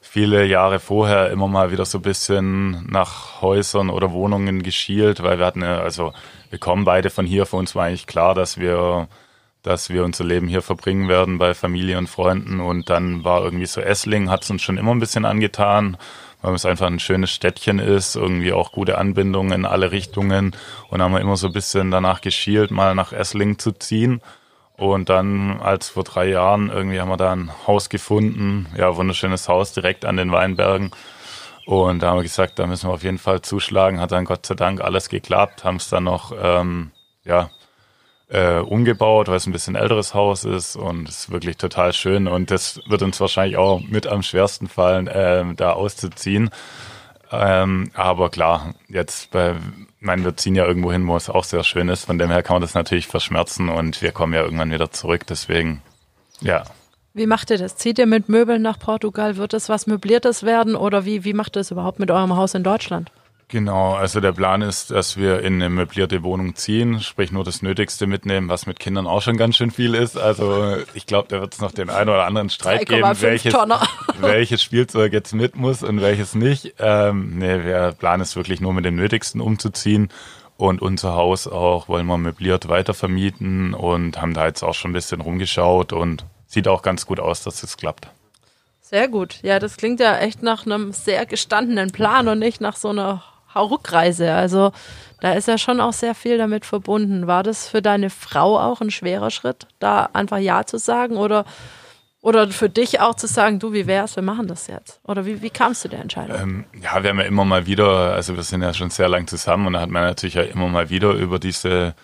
viele Jahre vorher immer mal wieder so ein bisschen nach Häusern oder Wohnungen geschielt, weil wir hatten, also wir kommen beide von hier. Für uns war eigentlich klar, dass wir, dass wir unser Leben hier verbringen werden bei Familie und Freunden. Und dann war irgendwie so Essling, hat es uns schon immer ein bisschen angetan, weil es einfach ein schönes Städtchen ist, irgendwie auch gute Anbindungen in alle Richtungen. Und haben wir immer so ein bisschen danach geschielt, mal nach Essling zu ziehen. Und dann, als vor drei Jahren, irgendwie haben wir da ein Haus gefunden, ja, wunderschönes Haus direkt an den Weinbergen. Und da haben wir gesagt, da müssen wir auf jeden Fall zuschlagen. Hat dann Gott sei Dank alles geklappt, haben es dann noch, ähm, ja, äh, umgebaut, weil es ein bisschen älteres Haus ist und es ist wirklich total schön. Und das wird uns wahrscheinlich auch mit am schwersten fallen, äh, da auszuziehen. Ähm, aber klar, jetzt bei, meine, wir ziehen ja irgendwo hin, wo es auch sehr schön ist. Von dem her kann man das natürlich verschmerzen und wir kommen ja irgendwann wieder zurück. Deswegen, ja. Wie macht ihr das? Zieht ihr mit Möbeln nach Portugal? Wird es was Möbliertes werden oder wie, wie macht ihr es überhaupt mit eurem Haus in Deutschland? Genau, also der Plan ist, dass wir in eine möblierte Wohnung ziehen, sprich nur das Nötigste mitnehmen, was mit Kindern auch schon ganz schön viel ist. Also ich glaube, da wird es noch den einen oder anderen Streit geben, welches, welches Spielzeug jetzt mit muss und welches nicht. Ähm, nee, der Plan ist wirklich nur mit dem Nötigsten umzuziehen. Und unser Haus auch wollen wir möbliert weitervermieten und haben da jetzt auch schon ein bisschen rumgeschaut und sieht auch ganz gut aus, dass es klappt. Sehr gut. Ja, das klingt ja echt nach einem sehr gestandenen Plan und nicht nach so einer Rückreise. Also da ist ja schon auch sehr viel damit verbunden. War das für deine Frau auch ein schwerer Schritt, da einfach Ja zu sagen oder, oder für dich auch zu sagen, du, wie wär's, wir machen das jetzt? Oder wie, wie kamst du der Entscheidung? Ähm, ja, wir haben ja immer mal wieder, also wir sind ja schon sehr lang zusammen und da hat man natürlich ja immer mal wieder über diese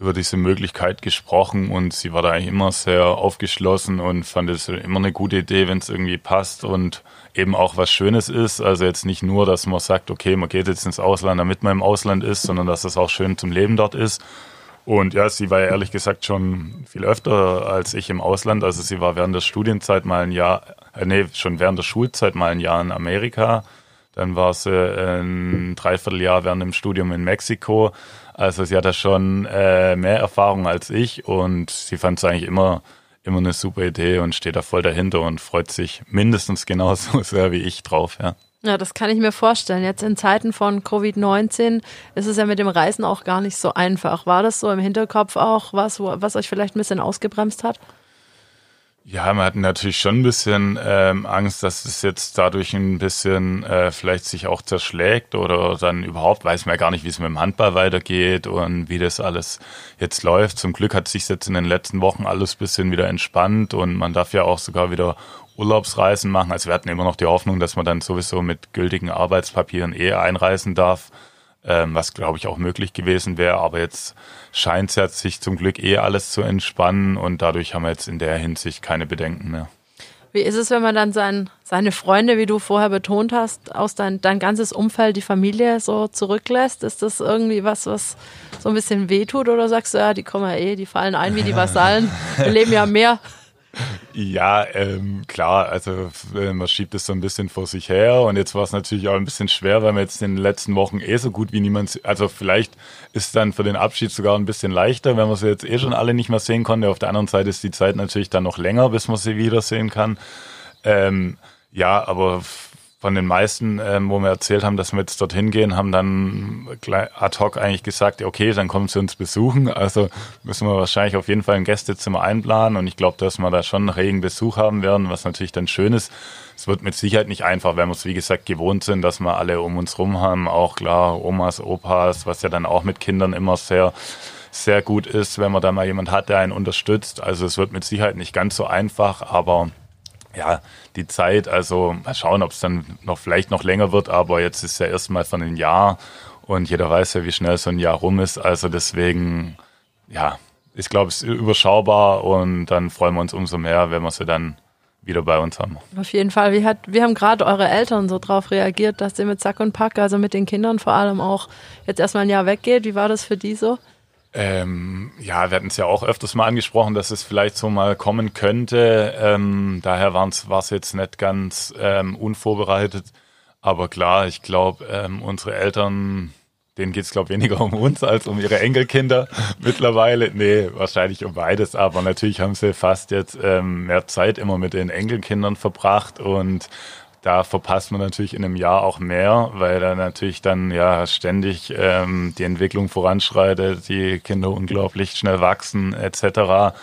über diese Möglichkeit gesprochen und sie war da eigentlich immer sehr aufgeschlossen und fand es immer eine gute Idee, wenn es irgendwie passt und eben auch was Schönes ist. Also jetzt nicht nur, dass man sagt, okay, man geht jetzt ins Ausland, damit man im Ausland ist, sondern dass es auch schön zum Leben dort ist. Und ja, sie war ja ehrlich gesagt schon viel öfter als ich im Ausland. Also sie war während der Studienzeit mal ein Jahr, äh, nee, schon während der Schulzeit mal ein Jahr in Amerika. Dann war sie ein Dreivierteljahr während dem Studium in Mexiko. Also sie hat da schon äh, mehr Erfahrung als ich und sie fand es eigentlich immer, immer eine super Idee und steht da voll dahinter und freut sich mindestens genauso sehr wie ich drauf, ja. Ja, das kann ich mir vorstellen. Jetzt in Zeiten von Covid-19 ist es ja mit dem Reisen auch gar nicht so einfach. War das so im Hinterkopf auch was, was euch vielleicht ein bisschen ausgebremst hat? Ja, man hat natürlich schon ein bisschen ähm, Angst, dass es jetzt dadurch ein bisschen äh, vielleicht sich auch zerschlägt oder dann überhaupt weiß man ja gar nicht, wie es mit dem Handball weitergeht und wie das alles jetzt läuft. Zum Glück hat sich jetzt in den letzten Wochen alles ein bisschen wieder entspannt und man darf ja auch sogar wieder Urlaubsreisen machen. Also wir hatten immer noch die Hoffnung, dass man dann sowieso mit gültigen Arbeitspapieren eh einreisen darf. Ähm, was glaube ich auch möglich gewesen wäre. Aber jetzt scheint es ja sich zum Glück eh alles zu entspannen und dadurch haben wir jetzt in der Hinsicht keine Bedenken mehr. Wie ist es, wenn man dann sein, seine Freunde, wie du vorher betont hast, aus dein, dein ganzes Umfeld, die Familie so zurücklässt? Ist das irgendwie was, was so ein bisschen wehtut oder sagst du, ja, die kommen ja eh, die fallen ein wie die Vasallen, wir leben ja mehr? Ja, ähm, klar, also äh, man schiebt es so ein bisschen vor sich her und jetzt war es natürlich auch ein bisschen schwer, weil wir jetzt in den letzten Wochen eh so gut wie niemand, also vielleicht ist dann für den Abschied sogar ein bisschen leichter, wenn man sie jetzt eh schon alle nicht mehr sehen konnte. Auf der anderen Seite ist die Zeit natürlich dann noch länger, bis man sie wiedersehen kann. Ähm, ja, aber von den meisten, ähm, wo wir erzählt haben, dass wir jetzt dorthin gehen, haben dann ad hoc eigentlich gesagt, okay, dann kommen sie uns besuchen. Also müssen wir wahrscheinlich auf jeden Fall ein Gästezimmer einplanen und ich glaube, dass wir da schon einen regen Besuch haben werden, was natürlich dann schön ist. Es wird mit Sicherheit nicht einfach, wenn wir es wie gesagt gewohnt sind, dass wir alle um uns rum haben, auch klar Omas, Opas, was ja dann auch mit Kindern immer sehr sehr gut ist, wenn man da mal jemand hat, der einen unterstützt. Also es wird mit Sicherheit nicht ganz so einfach, aber ja, die Zeit, also mal schauen, ob es dann noch vielleicht noch länger wird, aber jetzt ist ja erstmal von ein Jahr und jeder weiß ja, wie schnell so ein Jahr rum ist. Also deswegen, ja, ich glaube, es ist überschaubar und dann freuen wir uns umso mehr, wenn wir sie dann wieder bei uns haben. Auf jeden Fall. Wie, hat, wie haben gerade eure Eltern so drauf reagiert, dass ihr mit Sack und Pack, also mit den Kindern vor allem auch jetzt erstmal ein Jahr weggeht? Wie war das für die so? Ähm, ja, wir hatten es ja auch öfters mal angesprochen, dass es vielleicht so mal kommen könnte. Ähm, daher war es jetzt nicht ganz ähm, unvorbereitet. Aber klar, ich glaube, ähm, unsere Eltern, denen geht es, glaube weniger um uns als um ihre Enkelkinder mittlerweile. Nee, wahrscheinlich um beides. Aber natürlich haben sie fast jetzt ähm, mehr Zeit immer mit den Enkelkindern verbracht und da verpasst man natürlich in einem Jahr auch mehr, weil da natürlich dann ja ständig ähm, die Entwicklung voranschreitet, die Kinder unglaublich schnell wachsen etc.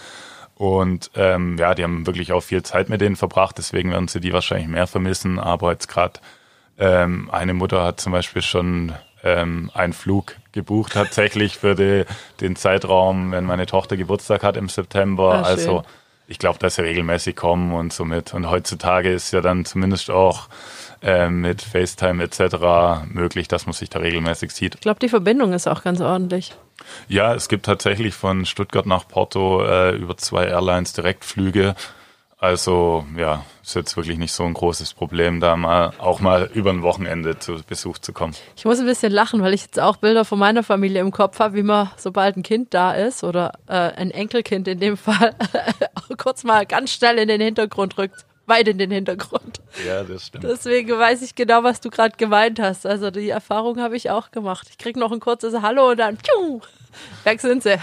Und ähm, ja, die haben wirklich auch viel Zeit mit denen verbracht, deswegen werden sie die wahrscheinlich mehr vermissen. Aber jetzt gerade ähm, eine Mutter hat zum Beispiel schon ähm, einen Flug gebucht tatsächlich für die, den Zeitraum, wenn meine Tochter Geburtstag hat im September. Ah, also ich glaube, dass sie regelmäßig kommen und somit. Und heutzutage ist ja dann zumindest auch äh, mit FaceTime etc. möglich, dass man sich da regelmäßig sieht. Ich glaube, die Verbindung ist auch ganz ordentlich. Ja, es gibt tatsächlich von Stuttgart nach Porto äh, über zwei Airlines Direktflüge. Also ja, ist jetzt wirklich nicht so ein großes Problem, da mal auch mal über ein Wochenende zu Besuch zu kommen. Ich muss ein bisschen lachen, weil ich jetzt auch Bilder von meiner Familie im Kopf habe, wie man, sobald ein Kind da ist oder äh, ein Enkelkind in dem Fall, kurz mal ganz schnell in den Hintergrund rückt. Weit in den Hintergrund. Ja, das stimmt. Deswegen weiß ich genau, was du gerade gemeint hast. Also die Erfahrung habe ich auch gemacht. Ich kriege noch ein kurzes Hallo und dann, tschuh, weg sind sie.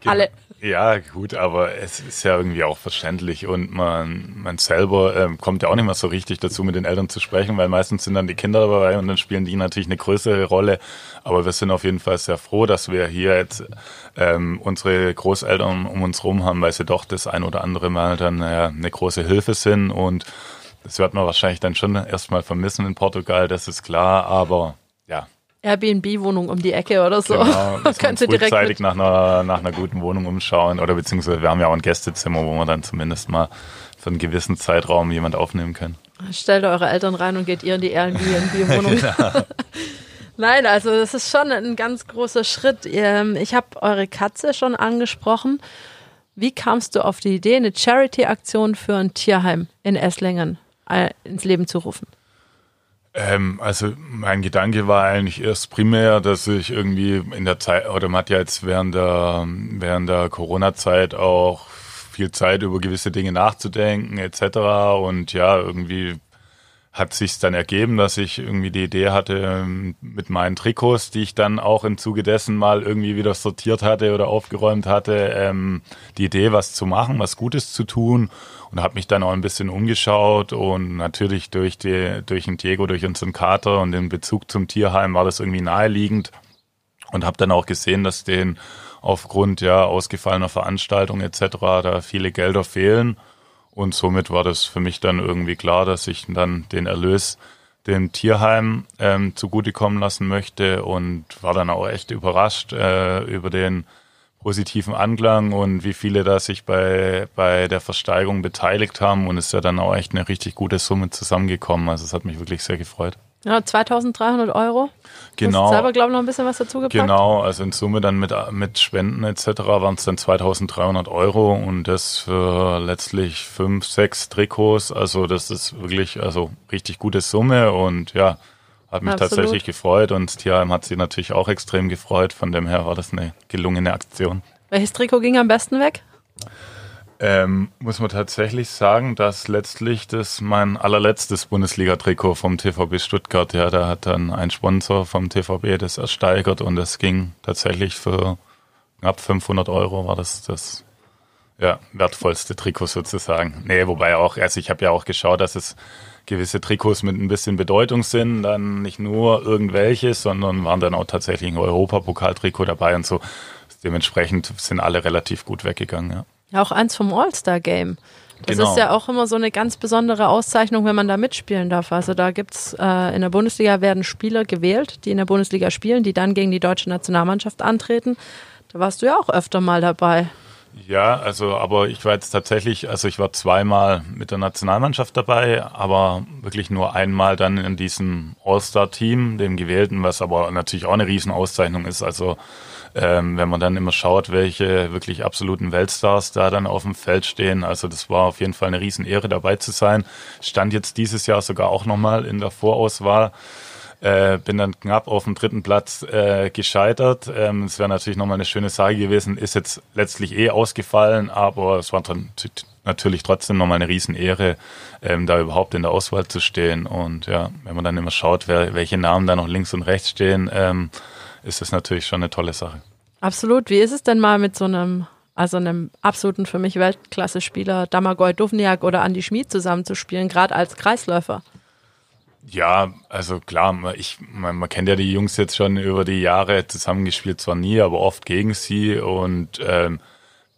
Genau. Alle. Ja, gut, aber es ist ja irgendwie auch verständlich und man, man selber ähm, kommt ja auch nicht mehr so richtig dazu, mit den Eltern zu sprechen, weil meistens sind dann die Kinder dabei und dann spielen die natürlich eine größere Rolle. Aber wir sind auf jeden Fall sehr froh, dass wir hier jetzt ähm, unsere Großeltern um uns rum haben, weil sie doch das ein oder andere Mal dann ja, eine große Hilfe sind und das wird man wahrscheinlich dann schon erstmal vermissen in Portugal, das ist klar, aber ja, Airbnb-Wohnung um die Ecke oder so. Genau, Kannst du direkt nach einer, nach einer guten Wohnung umschauen oder beziehungsweise wir haben ja auch ein Gästezimmer, wo wir dann zumindest mal für einen gewissen Zeitraum jemand aufnehmen können. Stellt eure Eltern rein und geht ihr in die Airbnb-Wohnung. genau. Nein, also das ist schon ein ganz großer Schritt. Ähm, ich habe eure Katze schon angesprochen. Wie kamst du auf die Idee, eine Charity-Aktion für ein Tierheim in Esslingen äh, ins Leben zu rufen? Ähm, also mein Gedanke war eigentlich erst primär, dass ich irgendwie in der Zeit, oder man hat ja jetzt während der, während der Corona-Zeit auch viel Zeit über gewisse Dinge nachzudenken etc. Und ja, irgendwie hat sich dann ergeben, dass ich irgendwie die Idee hatte ähm, mit meinen Trikots, die ich dann auch im Zuge dessen mal irgendwie wieder sortiert hatte oder aufgeräumt hatte, ähm, die Idee, was zu machen, was Gutes zu tun und habe mich dann auch ein bisschen umgeschaut und natürlich durch die durch den Diego, durch unseren Kater und den Bezug zum Tierheim war das irgendwie naheliegend und habe dann auch gesehen, dass den aufgrund ja ausgefallener Veranstaltungen etc. da viele Gelder fehlen und somit war das für mich dann irgendwie klar, dass ich dann den Erlös dem Tierheim ähm, zugutekommen lassen möchte und war dann auch echt überrascht äh, über den positiven Anklang und wie viele da sich bei, bei der Versteigerung beteiligt haben und es ist ja dann auch echt eine richtig gute Summe zusammengekommen. Also es hat mich wirklich sehr gefreut. Ja, 2300 Euro. Genau. Du selber, glaube ich, noch ein bisschen was dazu gepackt. Genau, also in Summe dann mit, mit Spenden etc. waren es dann 2300 Euro und das für letztlich fünf, sechs Trikots. Also das ist wirklich also richtig gute Summe und ja, hat mich Absolut. tatsächlich gefreut und Tierheim hat sich natürlich auch extrem gefreut. Von dem her war das eine gelungene Aktion. Welches Trikot ging am besten weg? Ähm, muss man tatsächlich sagen, dass letztlich das mein allerletztes Bundesliga-Trikot vom TVB Stuttgart, ja, da hat dann ein Sponsor vom TVB das ersteigert und das ging tatsächlich für knapp 500 Euro war das das ja, wertvollste Trikot sozusagen. Nee, wobei auch, also ich habe ja auch geschaut, dass es gewisse Trikots mit ein bisschen Bedeutung sind, dann nicht nur irgendwelche, sondern waren dann auch tatsächlich ein Europapokaltrikot dabei und so. Dementsprechend sind alle relativ gut weggegangen, ja. Ja, auch eins vom All-Star-Game. Das Genau. ist ja auch immer so eine ganz besondere Auszeichnung, wenn man da mitspielen darf. Also da gibt's äh, in der Bundesliga werden Spieler gewählt, die in der Bundesliga spielen, die dann gegen die deutsche Nationalmannschaft antreten. Da warst du ja auch öfter mal dabei. Ja, also, aber ich war jetzt tatsächlich, also ich war zweimal mit der Nationalmannschaft dabei, aber wirklich nur einmal dann in diesem All-Star-Team, dem gewählten, was aber natürlich auch eine Riesenauszeichnung ist. Also, ähm, wenn man dann immer schaut, welche wirklich absoluten Weltstars da dann auf dem Feld stehen. Also, das war auf jeden Fall eine Riesenehre dabei zu sein. Stand jetzt dieses Jahr sogar auch nochmal in der Vorauswahl. Äh, bin dann knapp auf dem dritten Platz äh, gescheitert. Ähm, es wäre natürlich nochmal eine schöne Sache gewesen, ist jetzt letztlich eh ausgefallen, aber es war natürlich trotzdem nochmal eine Riesenehre, ähm, da überhaupt in der Auswahl zu stehen. Und ja, wenn man dann immer schaut, wer, welche Namen da noch links und rechts stehen, ähm, ist das natürlich schon eine tolle Sache. Absolut. Wie ist es denn mal mit so einem, also einem absoluten für mich Weltklasse-Spieler, Damagoj Duvniak oder Andy Schmid zusammenzuspielen, gerade als Kreisläufer? Ja, also klar, ich, man, man kennt ja die Jungs jetzt schon über die Jahre zusammengespielt, zwar nie, aber oft gegen sie. Und ähm,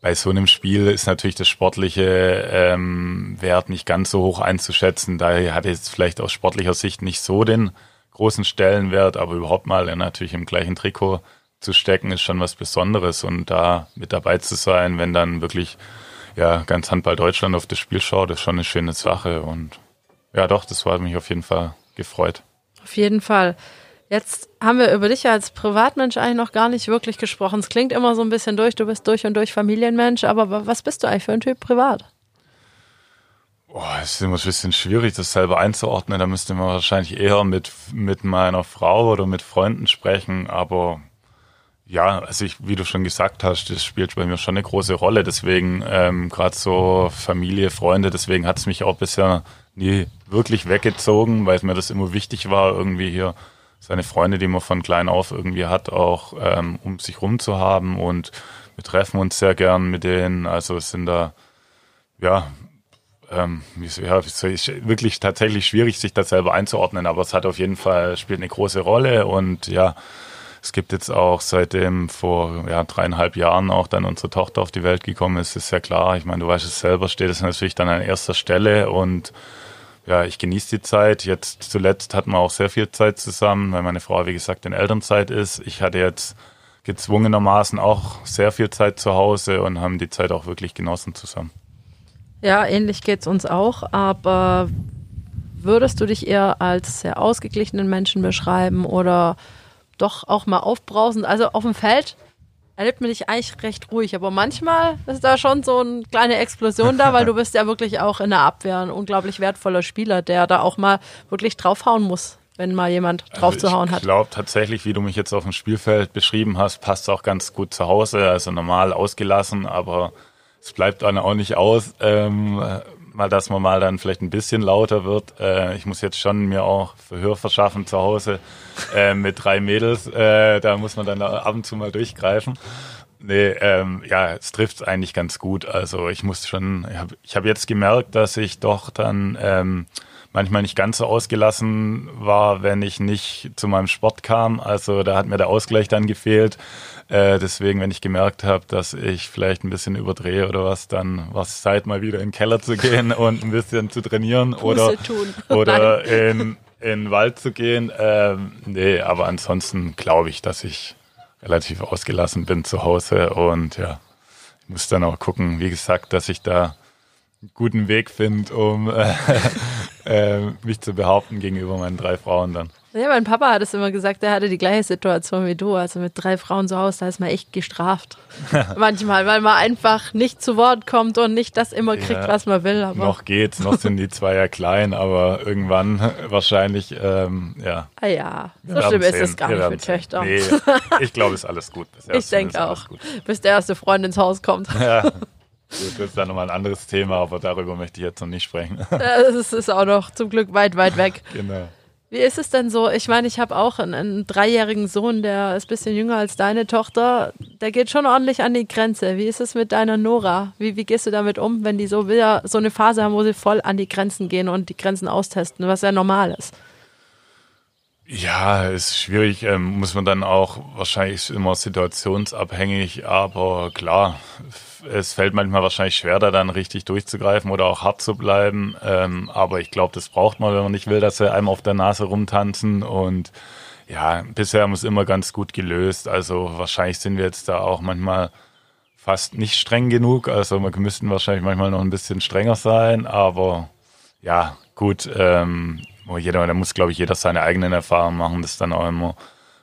bei so einem Spiel ist natürlich das sportliche ähm, Wert nicht ganz so hoch einzuschätzen. Daher hat jetzt vielleicht aus sportlicher Sicht nicht so den großen Stellenwert, aber überhaupt mal natürlich im gleichen Trikot zu stecken, ist schon was Besonderes. Und da mit dabei zu sein, wenn dann wirklich ja ganz Handball Deutschland auf das Spiel schaut, ist schon eine schöne Sache. Und ja, doch, das war mich auf jeden Fall gefreut. Auf jeden Fall. Jetzt haben wir über dich als Privatmensch eigentlich noch gar nicht wirklich gesprochen. Es klingt immer so ein bisschen durch, du bist durch und durch Familienmensch, aber was bist du eigentlich für ein Typ privat? Boah, es ist immer ein bisschen schwierig, das selber einzuordnen. Da müsste man wahrscheinlich eher mit, mit meiner Frau oder mit Freunden sprechen. Aber ja, also ich, wie du schon gesagt hast, das spielt bei mir schon eine große Rolle. Deswegen ähm, gerade so Familie, Freunde, deswegen hat es mich auch bisher nie wirklich weggezogen, weil es mir das immer wichtig war, irgendwie hier seine Freunde, die man von klein auf irgendwie hat, auch ähm, um sich rum zu haben. Und wir treffen uns sehr gern mit denen. Also es sind da, ja, ähm, ja, soll ich, wirklich tatsächlich schwierig, sich das selber einzuordnen, aber es hat auf jeden Fall, spielt eine große Rolle und ja, es gibt jetzt auch seitdem vor ja, dreieinhalb Jahren auch dann unsere Tochter auf die Welt gekommen ist, ist ja klar. Ich meine, du weißt es selber, steht es natürlich dann an erster Stelle und ja, ich genieße die Zeit. Jetzt zuletzt hatten wir auch sehr viel Zeit zusammen, weil meine Frau, wie gesagt, in Elternzeit ist. Ich hatte jetzt gezwungenermaßen auch sehr viel Zeit zu Hause und haben die Zeit auch wirklich genossen zusammen. Ja, ähnlich geht's uns auch, aber würdest du dich eher als sehr ausgeglichenen Menschen beschreiben oder doch auch mal aufbrausend? Also auf dem Feld erlebt man dich eigentlich recht ruhig, aber manchmal ist da schon so eine kleine Explosion da, weil du bist ja wirklich auch in der Abwehr ein unglaublich wertvoller Spieler, der da auch mal wirklich draufhauen muss, wenn mal jemand draufzuhauen also hat. Ich glaube tatsächlich, wie du mich jetzt auf dem Spielfeld beschrieben hast, passt auch ganz gut zu Hause. Also normal ausgelassen, aber es bleibt dann auch nicht aus, ähm, äh, mal, dass man mal dann vielleicht ein bisschen lauter wird. Äh, ich muss jetzt schon mir auch Verhör verschaffen zu Hause äh, mit drei Mädels. Äh, da muss man dann ab und zu mal durchgreifen. Nee, ähm, ja, es trifft eigentlich ganz gut. Also ich muss schon, ich habe ich hab jetzt gemerkt, dass ich doch dann ähm, manchmal nicht ganz so ausgelassen war, wenn ich nicht zu meinem Sport kam. Also da hat mir der Ausgleich dann gefehlt. Äh, deswegen, wenn ich gemerkt habe, dass ich vielleicht ein bisschen überdrehe oder was, dann war es Zeit, mal wieder in den Keller zu gehen und ein bisschen zu trainieren oder, tun. oder in, in den Wald zu gehen. Ähm, nee, aber ansonsten glaube ich, dass ich relativ ausgelassen bin zu Hause und ja, ich muss dann auch gucken, wie gesagt, dass ich da guten Weg finde, um äh, äh, mich zu behaupten gegenüber meinen drei Frauen dann. Ja, mein Papa hat es immer gesagt, er hatte die gleiche Situation wie du. Also mit drei Frauen zu Hause, da ist man echt gestraft. Manchmal, weil man einfach nicht zu Wort kommt und nicht das immer kriegt, ja, was man will. Aber noch geht's, noch sind die zwei ja klein, aber irgendwann wahrscheinlich, ähm, ja. Ah ja, so schlimm ist es gar nicht für Töchter. Nee, ich glaube, es ist alles gut. ich denke auch, bis der erste Freund ins Haus kommt. Ja. Das ist dann nochmal ein anderes Thema, aber darüber möchte ich jetzt noch nicht sprechen. Das ist auch noch zum Glück weit, weit weg. Genau. Wie ist es denn so? Ich meine, ich habe auch einen, einen, dreijährigen Sohn, der ist ein bisschen jünger als deine Tochter. Der geht schon ordentlich an die Grenze. Wie ist es mit deiner Nora? Wie, wie gehst du damit um, wenn die so wieder so eine Phase haben, wo sie voll an die Grenzen gehen und die Grenzen austesten, was ja normal ist? Ja, ist schwierig, ähm, muss man dann auch wahrscheinlich immer situationsabhängig, aber klar, es fällt manchmal wahrscheinlich schwer, da dann richtig durchzugreifen oder auch hart zu bleiben. Ähm, aber ich glaube, das braucht man, wenn man nicht will, dass sie einem auf der Nase rumtanzen. Und ja, bisher haben wir es immer ganz gut gelöst. Also wahrscheinlich sind wir jetzt da auch manchmal fast nicht streng genug. Also wir müssten wahrscheinlich manchmal noch ein bisschen strenger sein. Aber ja, gut, ähm, jeder, da muss, glaube ich, jeder seine eigenen Erfahrungen machen. Das ist dann auch immer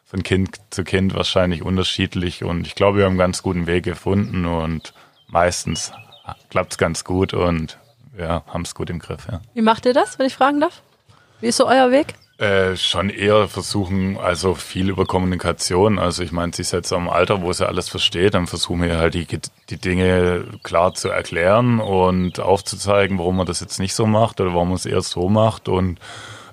von Kind zu Kind wahrscheinlich unterschiedlich. Und ich glaube, wir haben einen ganz guten Weg gefunden und meistens klappt es ganz gut und ja, haben es gut im Griff. Ja. Wie macht ihr das, wenn ich fragen darf? Wie ist so euer Weg? Äh, schon eher versuchen, also viel über Kommunikation. Also ich meine, sie ist jetzt am Alter, wo sie alles versteht, dann versuchen wir halt die, die Dinge klar zu erklären und aufzuzeigen, warum man das jetzt nicht so macht oder warum man es eher so macht und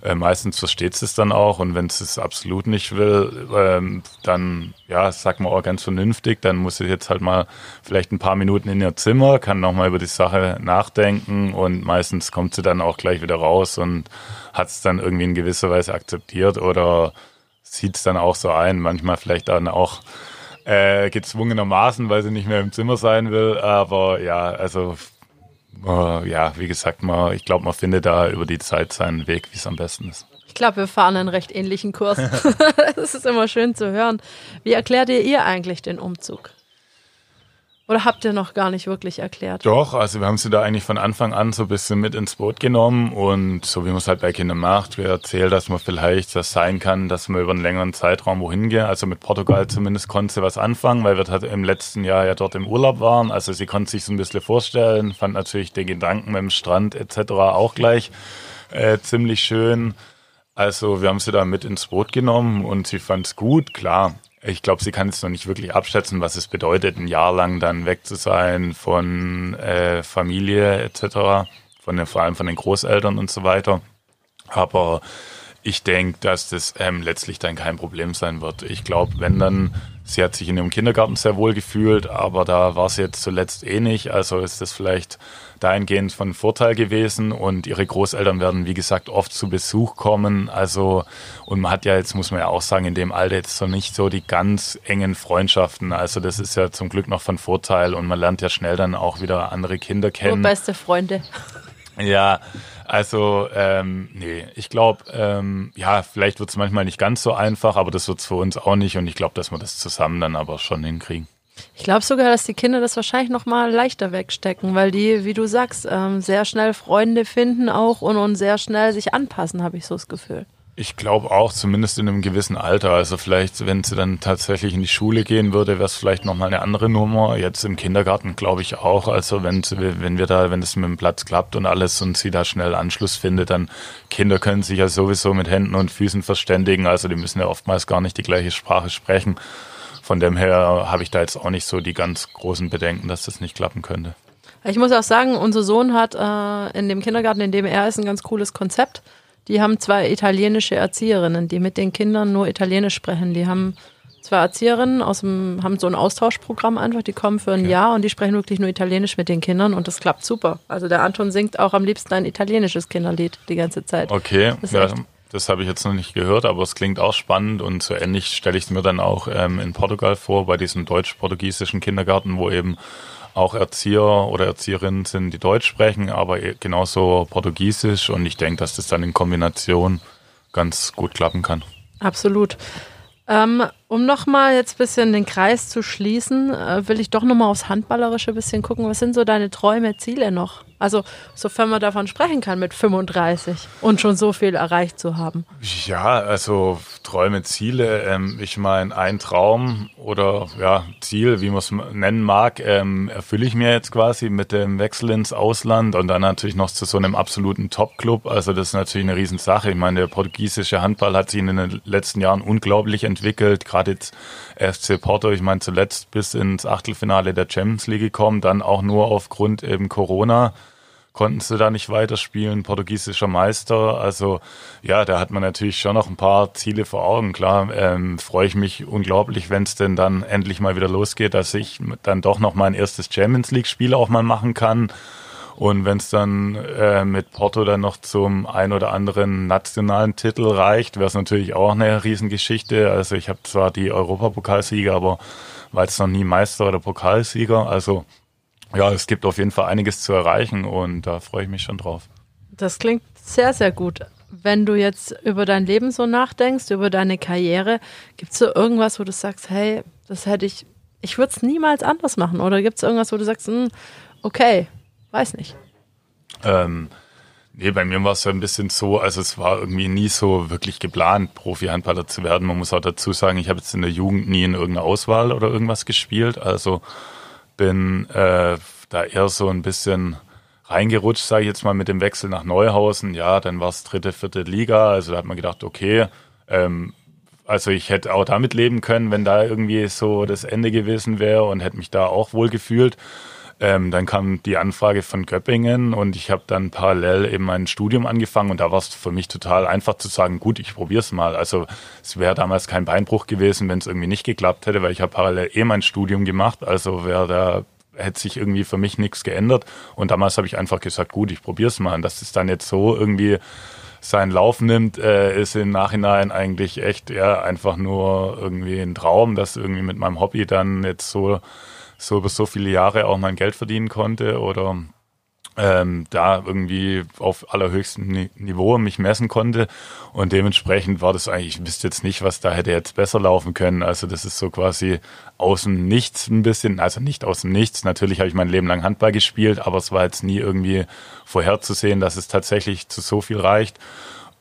äh, meistens versteht es dann auch und wenn es absolut nicht will, ähm, dann, ja, sag mal auch ganz vernünftig, dann muss sie jetzt halt mal vielleicht ein paar Minuten in ihr Zimmer, kann nochmal über die Sache nachdenken und meistens kommt sie dann auch gleich wieder raus und hat es dann irgendwie in gewisser Weise akzeptiert oder sieht es dann auch so ein, manchmal vielleicht dann auch äh, gezwungenermaßen, weil sie nicht mehr im Zimmer sein will. Aber ja, also äh, ja, wie gesagt, man, ich glaube, man findet da über die Zeit seinen Weg, wie es am besten ist. Ich glaube, wir fahren einen recht ähnlichen Kurs. das ist immer schön zu hören. Wie erklärt ihr ihr eigentlich den Umzug? Oder habt ihr noch gar nicht wirklich erklärt? Doch, also wir haben sie da eigentlich von Anfang an so ein bisschen mit ins Boot genommen und so wie man es halt bei Kindern macht, wir erzählen, dass man vielleicht das sein kann, dass man über einen längeren Zeitraum wohin gehen. Also mit Portugal zumindest konnte sie was anfangen, weil wir halt im letzten Jahr ja dort im Urlaub waren. Also sie konnte sich so ein bisschen vorstellen, fand natürlich den Gedanken mit dem Strand etc. auch gleich äh, ziemlich schön. Also wir haben sie da mit ins Boot genommen und sie fand es gut, klar. Ich glaube, sie kann jetzt noch nicht wirklich abschätzen, was es bedeutet, ein Jahr lang dann weg zu sein von äh, Familie etc., von den, vor allem von den Großeltern und so weiter. Aber ich denke, dass das ähm, letztlich dann kein Problem sein wird. Ich glaube, wenn dann, sie hat sich in ihrem Kindergarten sehr wohl gefühlt, aber da war sie jetzt zuletzt eh nicht. Also ist das vielleicht dahingehend von Vorteil gewesen und ihre Großeltern werden, wie gesagt, oft zu Besuch kommen. Also, und man hat ja jetzt, muss man ja auch sagen, in dem Alter jetzt so nicht so die ganz engen Freundschaften. Also, das ist ja zum Glück noch von Vorteil und man lernt ja schnell dann auch wieder andere Kinder kennen. Nur beste Freunde. Ja, also, ähm, nee, ich glaube, ähm, ja, vielleicht wird es manchmal nicht ganz so einfach, aber das wird es für uns auch nicht und ich glaube, dass wir das zusammen dann aber schon hinkriegen. Ich glaube sogar, dass die Kinder das wahrscheinlich noch mal leichter wegstecken, weil die, wie du sagst, ähm, sehr schnell Freunde finden auch und, und sehr schnell sich anpassen, habe ich so das Gefühl. Ich glaube auch, zumindest in einem gewissen Alter. Also vielleicht, wenn sie dann tatsächlich in die Schule gehen würde, wäre es vielleicht nochmal eine andere Nummer. Jetzt im Kindergarten glaube ich auch. Also wenn, wenn wir da, wenn es mit dem Platz klappt und alles und sie da schnell Anschluss findet, dann Kinder können sich ja sowieso mit Händen und Füßen verständigen. Also die müssen ja oftmals gar nicht die gleiche Sprache sprechen. Von dem her habe ich da jetzt auch nicht so die ganz großen Bedenken, dass das nicht klappen könnte. Ich muss auch sagen, unser Sohn hat äh, in dem Kindergarten, in dem er ist, ein ganz cooles Konzept. Die haben zwei italienische Erzieherinnen, die mit den Kindern nur Italienisch sprechen. Die haben zwei Erzieherinnen aus dem, haben so ein Austauschprogramm einfach, die kommen für ein okay. Jahr und die sprechen wirklich nur Italienisch mit den Kindern und das klappt super. Also der Anton singt auch am liebsten ein italienisches Kinderlied die ganze Zeit. Okay, ja, das habe ich jetzt noch nicht gehört, aber es klingt auch spannend und so ähnlich stelle ich es mir dann auch ähm, in Portugal vor, bei diesem deutsch-portugiesischen Kindergarten, wo eben auch Erzieher oder Erzieherinnen sind, die Deutsch sprechen, aber e, genauso Portugiesisch und ich denke, dass das dann in Kombination ganz gut klappen kann. Absolut. Ähm, um nochmal jetzt ein bisschen den Kreis zu schließen, äh, will ich doch nochmal aufs Handballerische ein bisschen gucken. Was sind so deine Träume, Ziele noch? Also, sofern man davon sprechen kann mit 35 und schon so viel erreicht zu haben. Ja, also Träume, Ziele. Ähm, ich meine, ein Traum oder ja, Ziel, wie man es nennen mag, ähm, erfülle ich mir jetzt quasi mit dem Wechsel ins Ausland und dann natürlich noch zu so einem absoluten Top-Club. Also das ist natürlich eine Riesensache. Ich meine, der portugiesische Handball hat sich in den letzten Jahren unglaublich entwickelt. Gerade jetzt FC Porto, ich meine, zuletzt bis ins Achtelfinale der Champions League gekommen, dann auch nur aufgrund eben Corona konnten sie da nicht weiterspielen, portugiesischer Meister. Also ja, da hat man natürlich schon noch ein paar Ziele vor Augen. Klar, ähm, freue ich mich unglaublich, wenn es denn dann endlich mal wieder losgeht, dass ich dann doch noch mein erstes Champions League-Spiel auch mal machen kann. Und wenn es dann äh, mit Porto dann noch zum ein oder anderen nationalen Titel reicht, wäre es natürlich auch eine Riesengeschichte. Also ich habe zwar die Europapokalsieger, aber war jetzt noch nie Meister oder Pokalsieger. Also ja, es gibt auf jeden Fall einiges zu erreichen und da freue ich mich schon drauf. Das klingt sehr, sehr gut. Wenn du jetzt über dein Leben so nachdenkst, über deine Karriere, gibt es so irgendwas, wo du sagst, hey, das hätte ich, ich würde es niemals anders machen? Oder gibt es irgendwas, wo du sagst, hm, okay, weiß nicht? Ähm, nee, bei mir war es so ein bisschen so, also es war irgendwie nie so wirklich geplant, Profi-Handballer zu werden. Man muss auch dazu sagen, ich habe jetzt in der Jugend nie in irgendeiner Auswahl oder irgendwas gespielt. Also bin äh, da eher so ein bisschen reingerutscht, sage ich jetzt mal, mit dem Wechsel nach Neuhausen. Ja, dann war es dritte, vierte Liga. Also da hat man gedacht, okay, ähm, also ich hätte auch damit leben können, wenn da irgendwie so das Ende gewesen wäre und hätte mich da auch wohl gefühlt. Ähm, dann kam die Anfrage von Göppingen und ich habe dann parallel eben mein Studium angefangen und da war es für mich total einfach zu sagen, gut, ich probiere es mal. Also es wäre damals kein Beinbruch gewesen, wenn es irgendwie nicht geklappt hätte, weil ich habe parallel eh mein Studium gemacht. Also wäre da hätte sich irgendwie für mich nichts geändert. Und damals habe ich einfach gesagt, gut, ich probiere es mal. Und dass es dann jetzt so irgendwie seinen Lauf nimmt, äh, ist im Nachhinein eigentlich echt ja einfach nur irgendwie ein Traum, dass irgendwie mit meinem Hobby dann jetzt so so über so viele Jahre auch mein Geld verdienen konnte oder ähm, da irgendwie auf allerhöchstem Niveau mich messen konnte. Und dementsprechend war das eigentlich, ich wüsste jetzt nicht, was da hätte jetzt besser laufen können. Also das ist so quasi außen Nichts ein bisschen, also nicht außen Nichts. Natürlich habe ich mein Leben lang Handball gespielt, aber es war jetzt nie irgendwie vorherzusehen, dass es tatsächlich zu so viel reicht.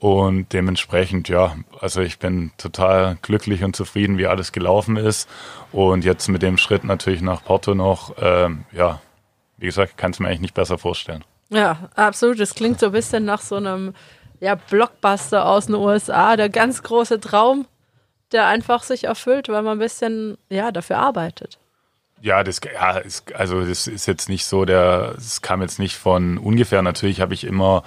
Und dementsprechend, ja, also ich bin total glücklich und zufrieden, wie alles gelaufen ist. Und jetzt mit dem Schritt natürlich nach Porto noch, ähm, ja, wie gesagt, kann es mir eigentlich nicht besser vorstellen. Ja, absolut. Das klingt so ein bisschen nach so einem ja, Blockbuster aus den USA, der ganz große Traum, der einfach sich erfüllt, weil man ein bisschen ja, dafür arbeitet. Ja, das, ja, ist, also das ist jetzt nicht so, der, es kam jetzt nicht von ungefähr. Natürlich habe ich immer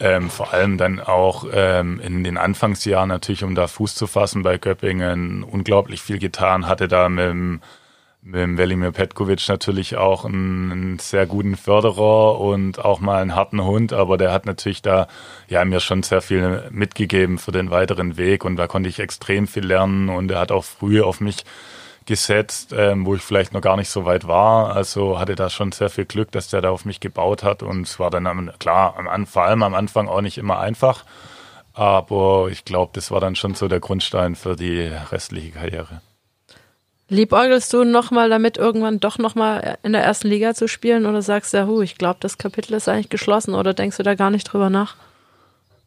ähm, vor allem dann auch ähm, in den Anfangsjahren natürlich, um da Fuß zu fassen bei Göppingen, unglaublich viel getan. Hatte da mit dem, mit dem Velimir Petkovic natürlich auch einen, einen, sehr guten Förderer und auch mal einen harten Hund, aber der hat natürlich da ja mir schon sehr viel mitgegeben für den weiteren Weg und da konnte ich extrem viel lernen und er hat auch früh auf mich gesetzt, ähm, wo ich vielleicht noch gar nicht so weit war. Also hatte da schon sehr viel Glück, dass der da auf mich gebaut hat. Und es war dann am, klar, am, vor allem am Anfang auch nicht immer einfach. Aber ich glaube, das war dann schon so der Grundstein für die restliche Karriere. Liebäugelst du nochmal damit, irgendwann doch nochmal in der ersten Liga zu spielen oder sagst du, ja, hu, ich glaube, das Kapitel ist eigentlich geschlossen oder denkst du da gar nicht drüber nach?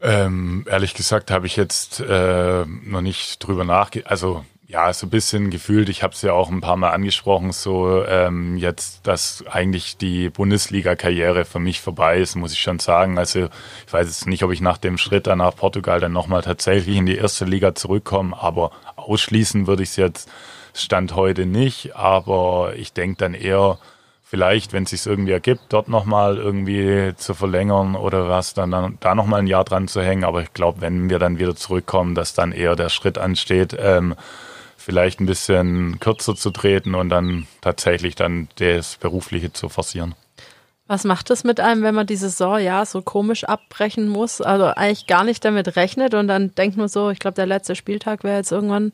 Ähm, ehrlich gesagt habe ich jetzt äh, noch nicht drüber nachgedacht. Also ja, so ein bisschen gefühlt, ich habe es ja auch ein paar Mal angesprochen, so ähm, jetzt, dass eigentlich die Bundesliga-Karriere für mich vorbei ist, muss ich schon sagen. Also ich weiß jetzt nicht, ob ich nach dem Schritt dann nach Portugal dann nochmal tatsächlich in die erste Liga zurückkomme, aber ausschließen würde ich es jetzt Stand heute nicht. Aber ich denke dann eher, vielleicht, wenn es sich irgendwie ergibt, dort nochmal irgendwie zu verlängern oder was, dann, dann da nochmal ein Jahr dran zu hängen. Aber ich glaube, wenn wir dann wieder zurückkommen, dass dann eher der Schritt ansteht, ähm, vielleicht ein bisschen kürzer zu treten und dann tatsächlich dann das Berufliche zu forcieren. Was macht es mit einem, wenn man die Saison ja so komisch abbrechen muss? Also eigentlich gar nicht damit rechnet und dann denkt man so, ich glaube, der letzte Spieltag wäre jetzt irgendwann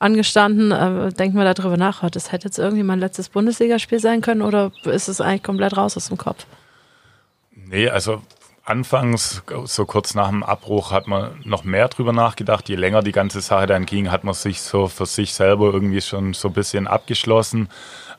angestanden, äh, denkt man darüber nach, oh, das hätte jetzt irgendwie mein letztes Bundesligaspiel sein können oder ist es eigentlich komplett raus aus dem Kopf? Nee, also anfangs, so kurz nach dem Abbruch, hat man noch mehr drüber nachgedacht. Je länger die ganze Sache dann ging, hat man sich so für sich selber irgendwie schon so ein bisschen abgeschlossen.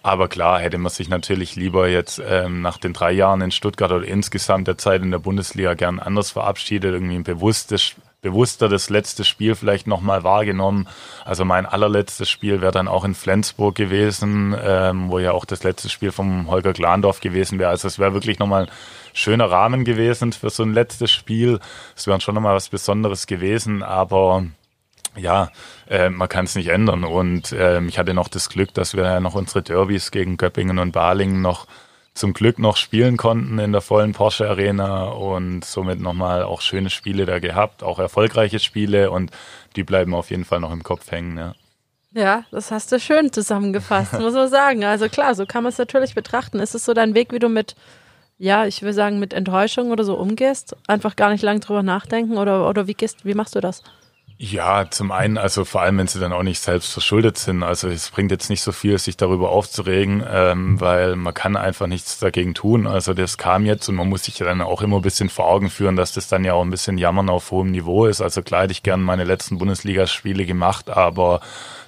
Aber klar, hätte man sich natürlich lieber jetzt ähm, nach den drei Jahren in Stuttgart oder insgesamt der Zeit in der Bundesliga gern anders verabschiedet, irgendwie ein bewusstes bewusster das letzte Spiel vielleicht nochmal wahrgenommen. Also mein allerletztes Spiel wäre dann auch in Flensburg gewesen, ähm, wo ja auch das letzte Spiel vom Holger Glandorf gewesen wäre. Also es wäre wirklich nochmal schöner Rahmen gewesen für so ein letztes Spiel. Es wäre schon nochmal was Besonderes gewesen, aber ja, äh, man kann es nicht ändern. Und äh, ich hatte noch das Glück, dass wir ja noch unsere Derbys gegen Göppingen und Balingen noch zum Glück noch spielen konnten in der vollen Porsche Arena und somit nochmal auch schöne Spiele da gehabt, auch erfolgreiche Spiele und die bleiben auf jeden Fall noch im Kopf hängen. Ja. Ja, das hast du schön zusammengefasst, muss man sagen. Also klar, so kann man es natürlich betrachten. Ist es so dein Weg, wie du mit, ja, ich will sagen, mit Enttäuschung oder so umgehst? Einfach gar nicht lange drüber nachdenken oder, oder wie gehst, wie machst du das? Ja, zum einen, also vor allem, wenn sie dann auch nicht selbst verschuldet sind. Also es bringt jetzt nicht so viel, sich darüber aufzuregen, ähm, weil man kann einfach nichts dagegen tun. Also das kam jetzt und man muss sich dann auch immer ein bisschen vor Augen führen, dass das dann ja auch ein bisschen Jammern auf hohem Niveau ist. Also klar hätte ich gerne meine letzten Bundesligaspiele gemacht, aber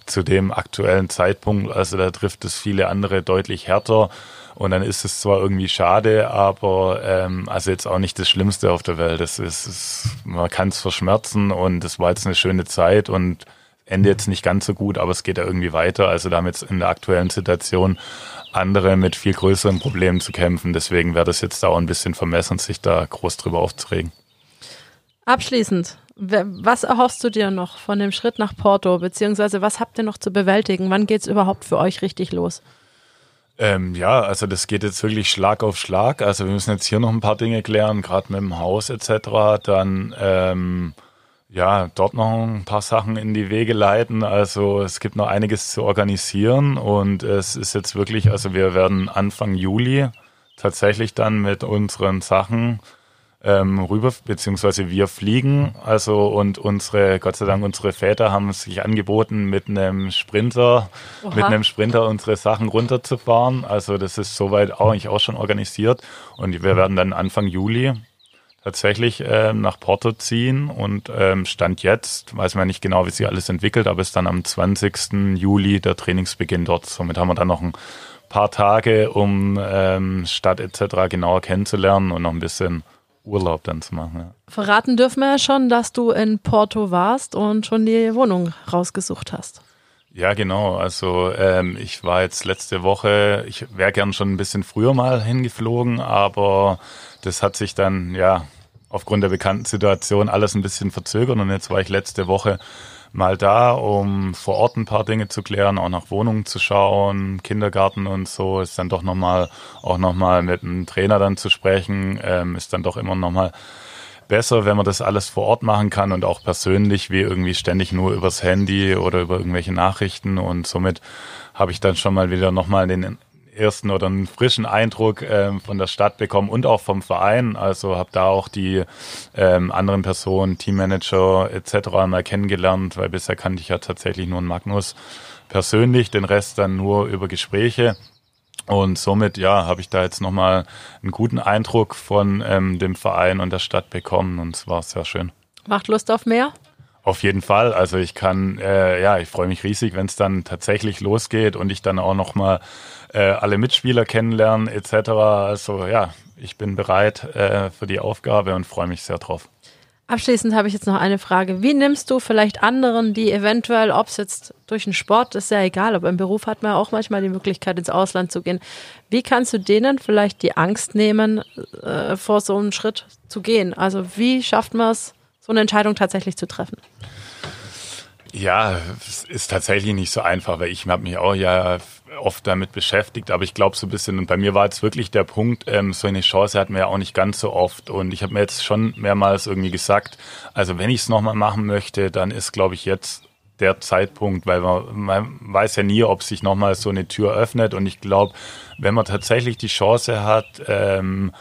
zu dem aktuellen Zeitpunkt, also da trifft es viele andere deutlich härter. Und dann ist es zwar irgendwie schade, aber ähm, also jetzt auch nicht das Schlimmste auf der Welt. Das ist, ist man kann es verschmerzen und es war jetzt eine schöne Zeit und Ende jetzt nicht ganz so gut, aber es geht ja irgendwie weiter. Also da haben jetzt in der aktuellen Situation andere mit viel größeren Problemen zu kämpfen. Deswegen wäre das jetzt da auch ein bisschen vermessen, sich da groß drüber aufzuregen. Abschließend, was erhoffst du dir noch von dem Schritt nach Porto, beziehungsweise was habt ihr noch zu bewältigen? Wann geht es überhaupt für euch richtig los? Ähm, ja, also das geht jetzt wirklich Schlag auf Schlag. Also wir müssen jetzt hier noch ein paar Dinge klären, gerade mit dem Haus etc. Dann ähm, ja, dort noch ein paar Sachen in die Wege leiten. Also es gibt noch einiges zu organisieren und es ist jetzt wirklich, also wir werden Anfang Juli tatsächlich dann mit unseren Sachen ähm, rüber, beziehungsweise wir fliegen. Also und unsere, Gott sei Dank, unsere Väter haben sich angeboten, mit einem Sprinter, Oha. mit einem Sprinter unsere Sachen runterzufahren. Also das ist soweit auch eigentlich auch schon organisiert. Und wir werden dann Anfang Juli tatsächlich ähm, nach Porto ziehen und ähm, Stand jetzt, weiß man nicht genau, wie sich alles entwickelt, aber ist dann am 20. Juli der Trainingsbeginn dort. Somit haben wir dann noch ein paar Tage, um ähm, Stadt etc. genauer kennenzulernen und noch ein bisschen Urlaub dann zu machen. Ja. Verraten dürfen wir ja schon, dass du in Porto warst und schon die Wohnung rausgesucht hast. Ja, genau. Also ähm, ich war jetzt letzte Woche, ich wäre gern schon ein bisschen früher mal hingeflogen, aber das hat sich dann ja aufgrund der bekannten Situation alles ein bisschen verzögert und jetzt war ich letzte Woche mal da, um vor Ort ein paar Dinge zu klären, auch nach Wohnungen zu schauen, Kindergarten und so, ist dann doch nochmal, auch nochmal mit einem Trainer dann zu sprechen, ähm, ist dann doch immer nochmal besser, wenn man das alles vor Ort machen kann und auch persönlich, wie irgendwie ständig nur übers Handy oder über irgendwelche Nachrichten. Und somit habe ich dann schon mal wieder nochmal den ersten oder einen frischen Eindruck ähm, von der Stadt bekommen und auch vom Verein. Also habe da auch die ähm, anderen Personen, Teammanager etc. mal kennengelernt, weil bisher kannte ich ja tatsächlich nur einen Magnus persönlich, den Rest dann nur über Gespräche. Und somit, ja, habe ich da jetzt nochmal einen guten Eindruck von ähm, dem Verein und der Stadt bekommen und es war sehr schön. Macht Lust auf mehr? Auf jeden Fall. Also ich kann, äh, ja, ich freue mich riesig, wenn es dann tatsächlich losgeht und ich dann auch nochmal äh, alle Mitspieler kennenlernen etc. Also ja, ich bin bereit äh, für die Aufgabe und freue mich sehr drauf. Abschließend habe ich jetzt noch eine Frage. Wie nimmst du vielleicht anderen, die eventuell, ob es jetzt durch den Sport, ist ja egal, aber im Beruf hat man ja auch manchmal die Möglichkeit, ins Ausland zu gehen. Wie kannst du denen vielleicht die Angst nehmen, äh, vor so einen Schritt zu gehen? Also wie schafft man es, so eine Entscheidung tatsächlich zu treffen? Ja, es ist tatsächlich nicht so einfach, weil ich habe mich auch ja oft damit beschäftigt, aber ich glaube so ein bisschen, und bei mir war jetzt wirklich der Punkt, ähm, so eine Chance hat man ja auch nicht ganz so oft. Und ich habe mir jetzt schon mehrmals irgendwie gesagt, also wenn ich es nochmal machen möchte, dann ist, glaube ich, jetzt der Zeitpunkt, weil man, man weiß ja nie, ob sich nochmal so eine Tür öffnet. Und ich glaube, wenn man tatsächlich die Chance hat, ähm,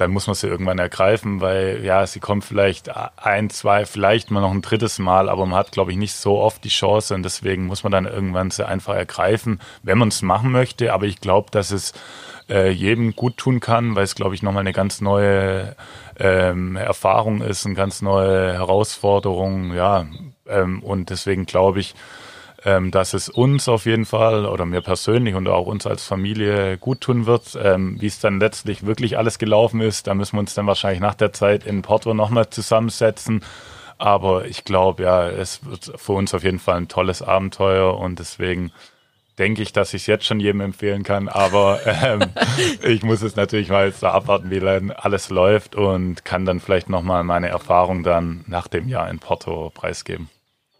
dann muss man sie irgendwann ergreifen, weil ja, sie kommt vielleicht ein, zwei, vielleicht mal noch ein drittes Mal, aber man hat, glaube ich, nicht so oft die Chance und deswegen muss man dann irgendwann sie einfach ergreifen, wenn man es machen möchte. Aber ich glaube, dass es äh, jedem gut tun kann, weil es, glaube ich, nochmal eine ganz neue ähm, Erfahrung ist, eine ganz neue Herausforderung, ja. Ähm, und deswegen glaube ich, ähm, dass es uns auf jeden Fall oder mir persönlich und auch uns als Familie gut tun wird. Ähm, wie es dann letztlich wirklich alles gelaufen ist, da müssen wir uns dann wahrscheinlich nach der Zeit in Porto nochmal zusammensetzen. Aber ich glaube, ja, es wird für uns auf jeden Fall ein tolles Abenteuer und deswegen denke ich, dass ich es jetzt schon jedem empfehlen kann. Aber ähm, ich muss es natürlich mal jetzt da abwarten, wie dann alles läuft und kann dann vielleicht nochmal meine Erfahrung dann nach dem Jahr in Porto preisgeben.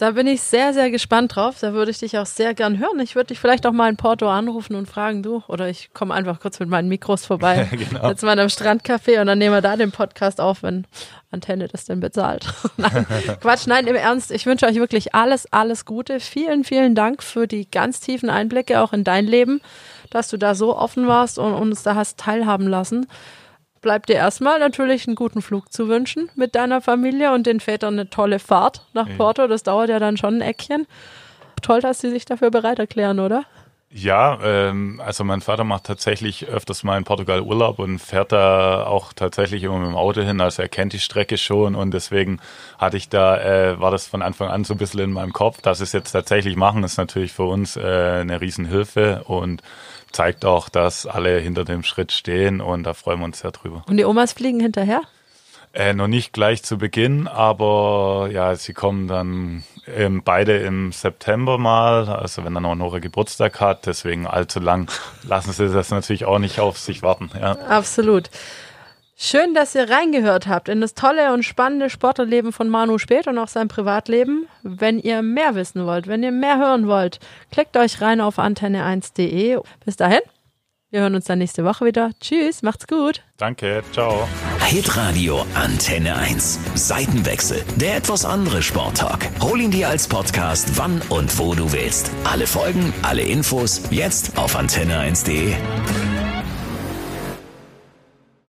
Da bin ich sehr, sehr gespannt drauf. Da würde ich dich auch sehr gern hören. Ich würde dich vielleicht auch mal in Porto anrufen und fragen, du, oder ich komme einfach kurz mit meinen Mikros vorbei. genau. Jetzt mal am Strandcafé und dann nehmen wir da den Podcast auf, wenn Antenne das denn bezahlt. nein, Quatsch, nein, im Ernst. Ich wünsche euch wirklich alles, alles Gute. Vielen, vielen Dank für die ganz tiefen Einblicke auch in dein Leben, dass du da so offen warst und uns da hast teilhaben lassen bleibt dir erstmal natürlich einen guten Flug zu wünschen mit deiner Familie und den Vätern eine tolle Fahrt nach Porto. Das dauert ja dann schon ein Eckchen. Toll, dass sie sich dafür bereit erklären, oder? Ja, ähm, also mein Vater macht tatsächlich öfters mal in Portugal Urlaub und fährt da auch tatsächlich immer mit dem Auto hin. Also er kennt die Strecke schon und deswegen hatte ich da, äh, war das von Anfang an so ein bisschen in meinem Kopf, dass es jetzt tatsächlich machen, ist natürlich für uns äh, eine Riesenhilfe und zeigt auch, dass alle hinter dem Schritt stehen und da freuen wir uns sehr drüber. Und die Omas fliegen hinterher? Äh, noch nicht gleich zu Beginn, aber ja, sie kommen dann ähm, beide im September mal, also wenn dann auch Nora Geburtstag hat, deswegen allzu lang lassen sie das natürlich auch nicht auf sich warten. Ja. Absolut. Schön, dass ihr reingehört habt in das tolle und spannende Sportlerleben von Manu Spät und auch sein Privatleben. Wenn ihr mehr wissen wollt, wenn ihr mehr hören wollt, klickt euch rein auf antenne1.de. Bis dahin, wir hören uns dann nächste Woche wieder. Tschüss, macht's gut. Danke, ciao. Hitradio Antenne 1. Seitenwechsel, der etwas andere Sporttalk. Hol ihn dir als Podcast, wann und wo du willst. Alle Folgen, alle Infos, jetzt auf antenne1.de.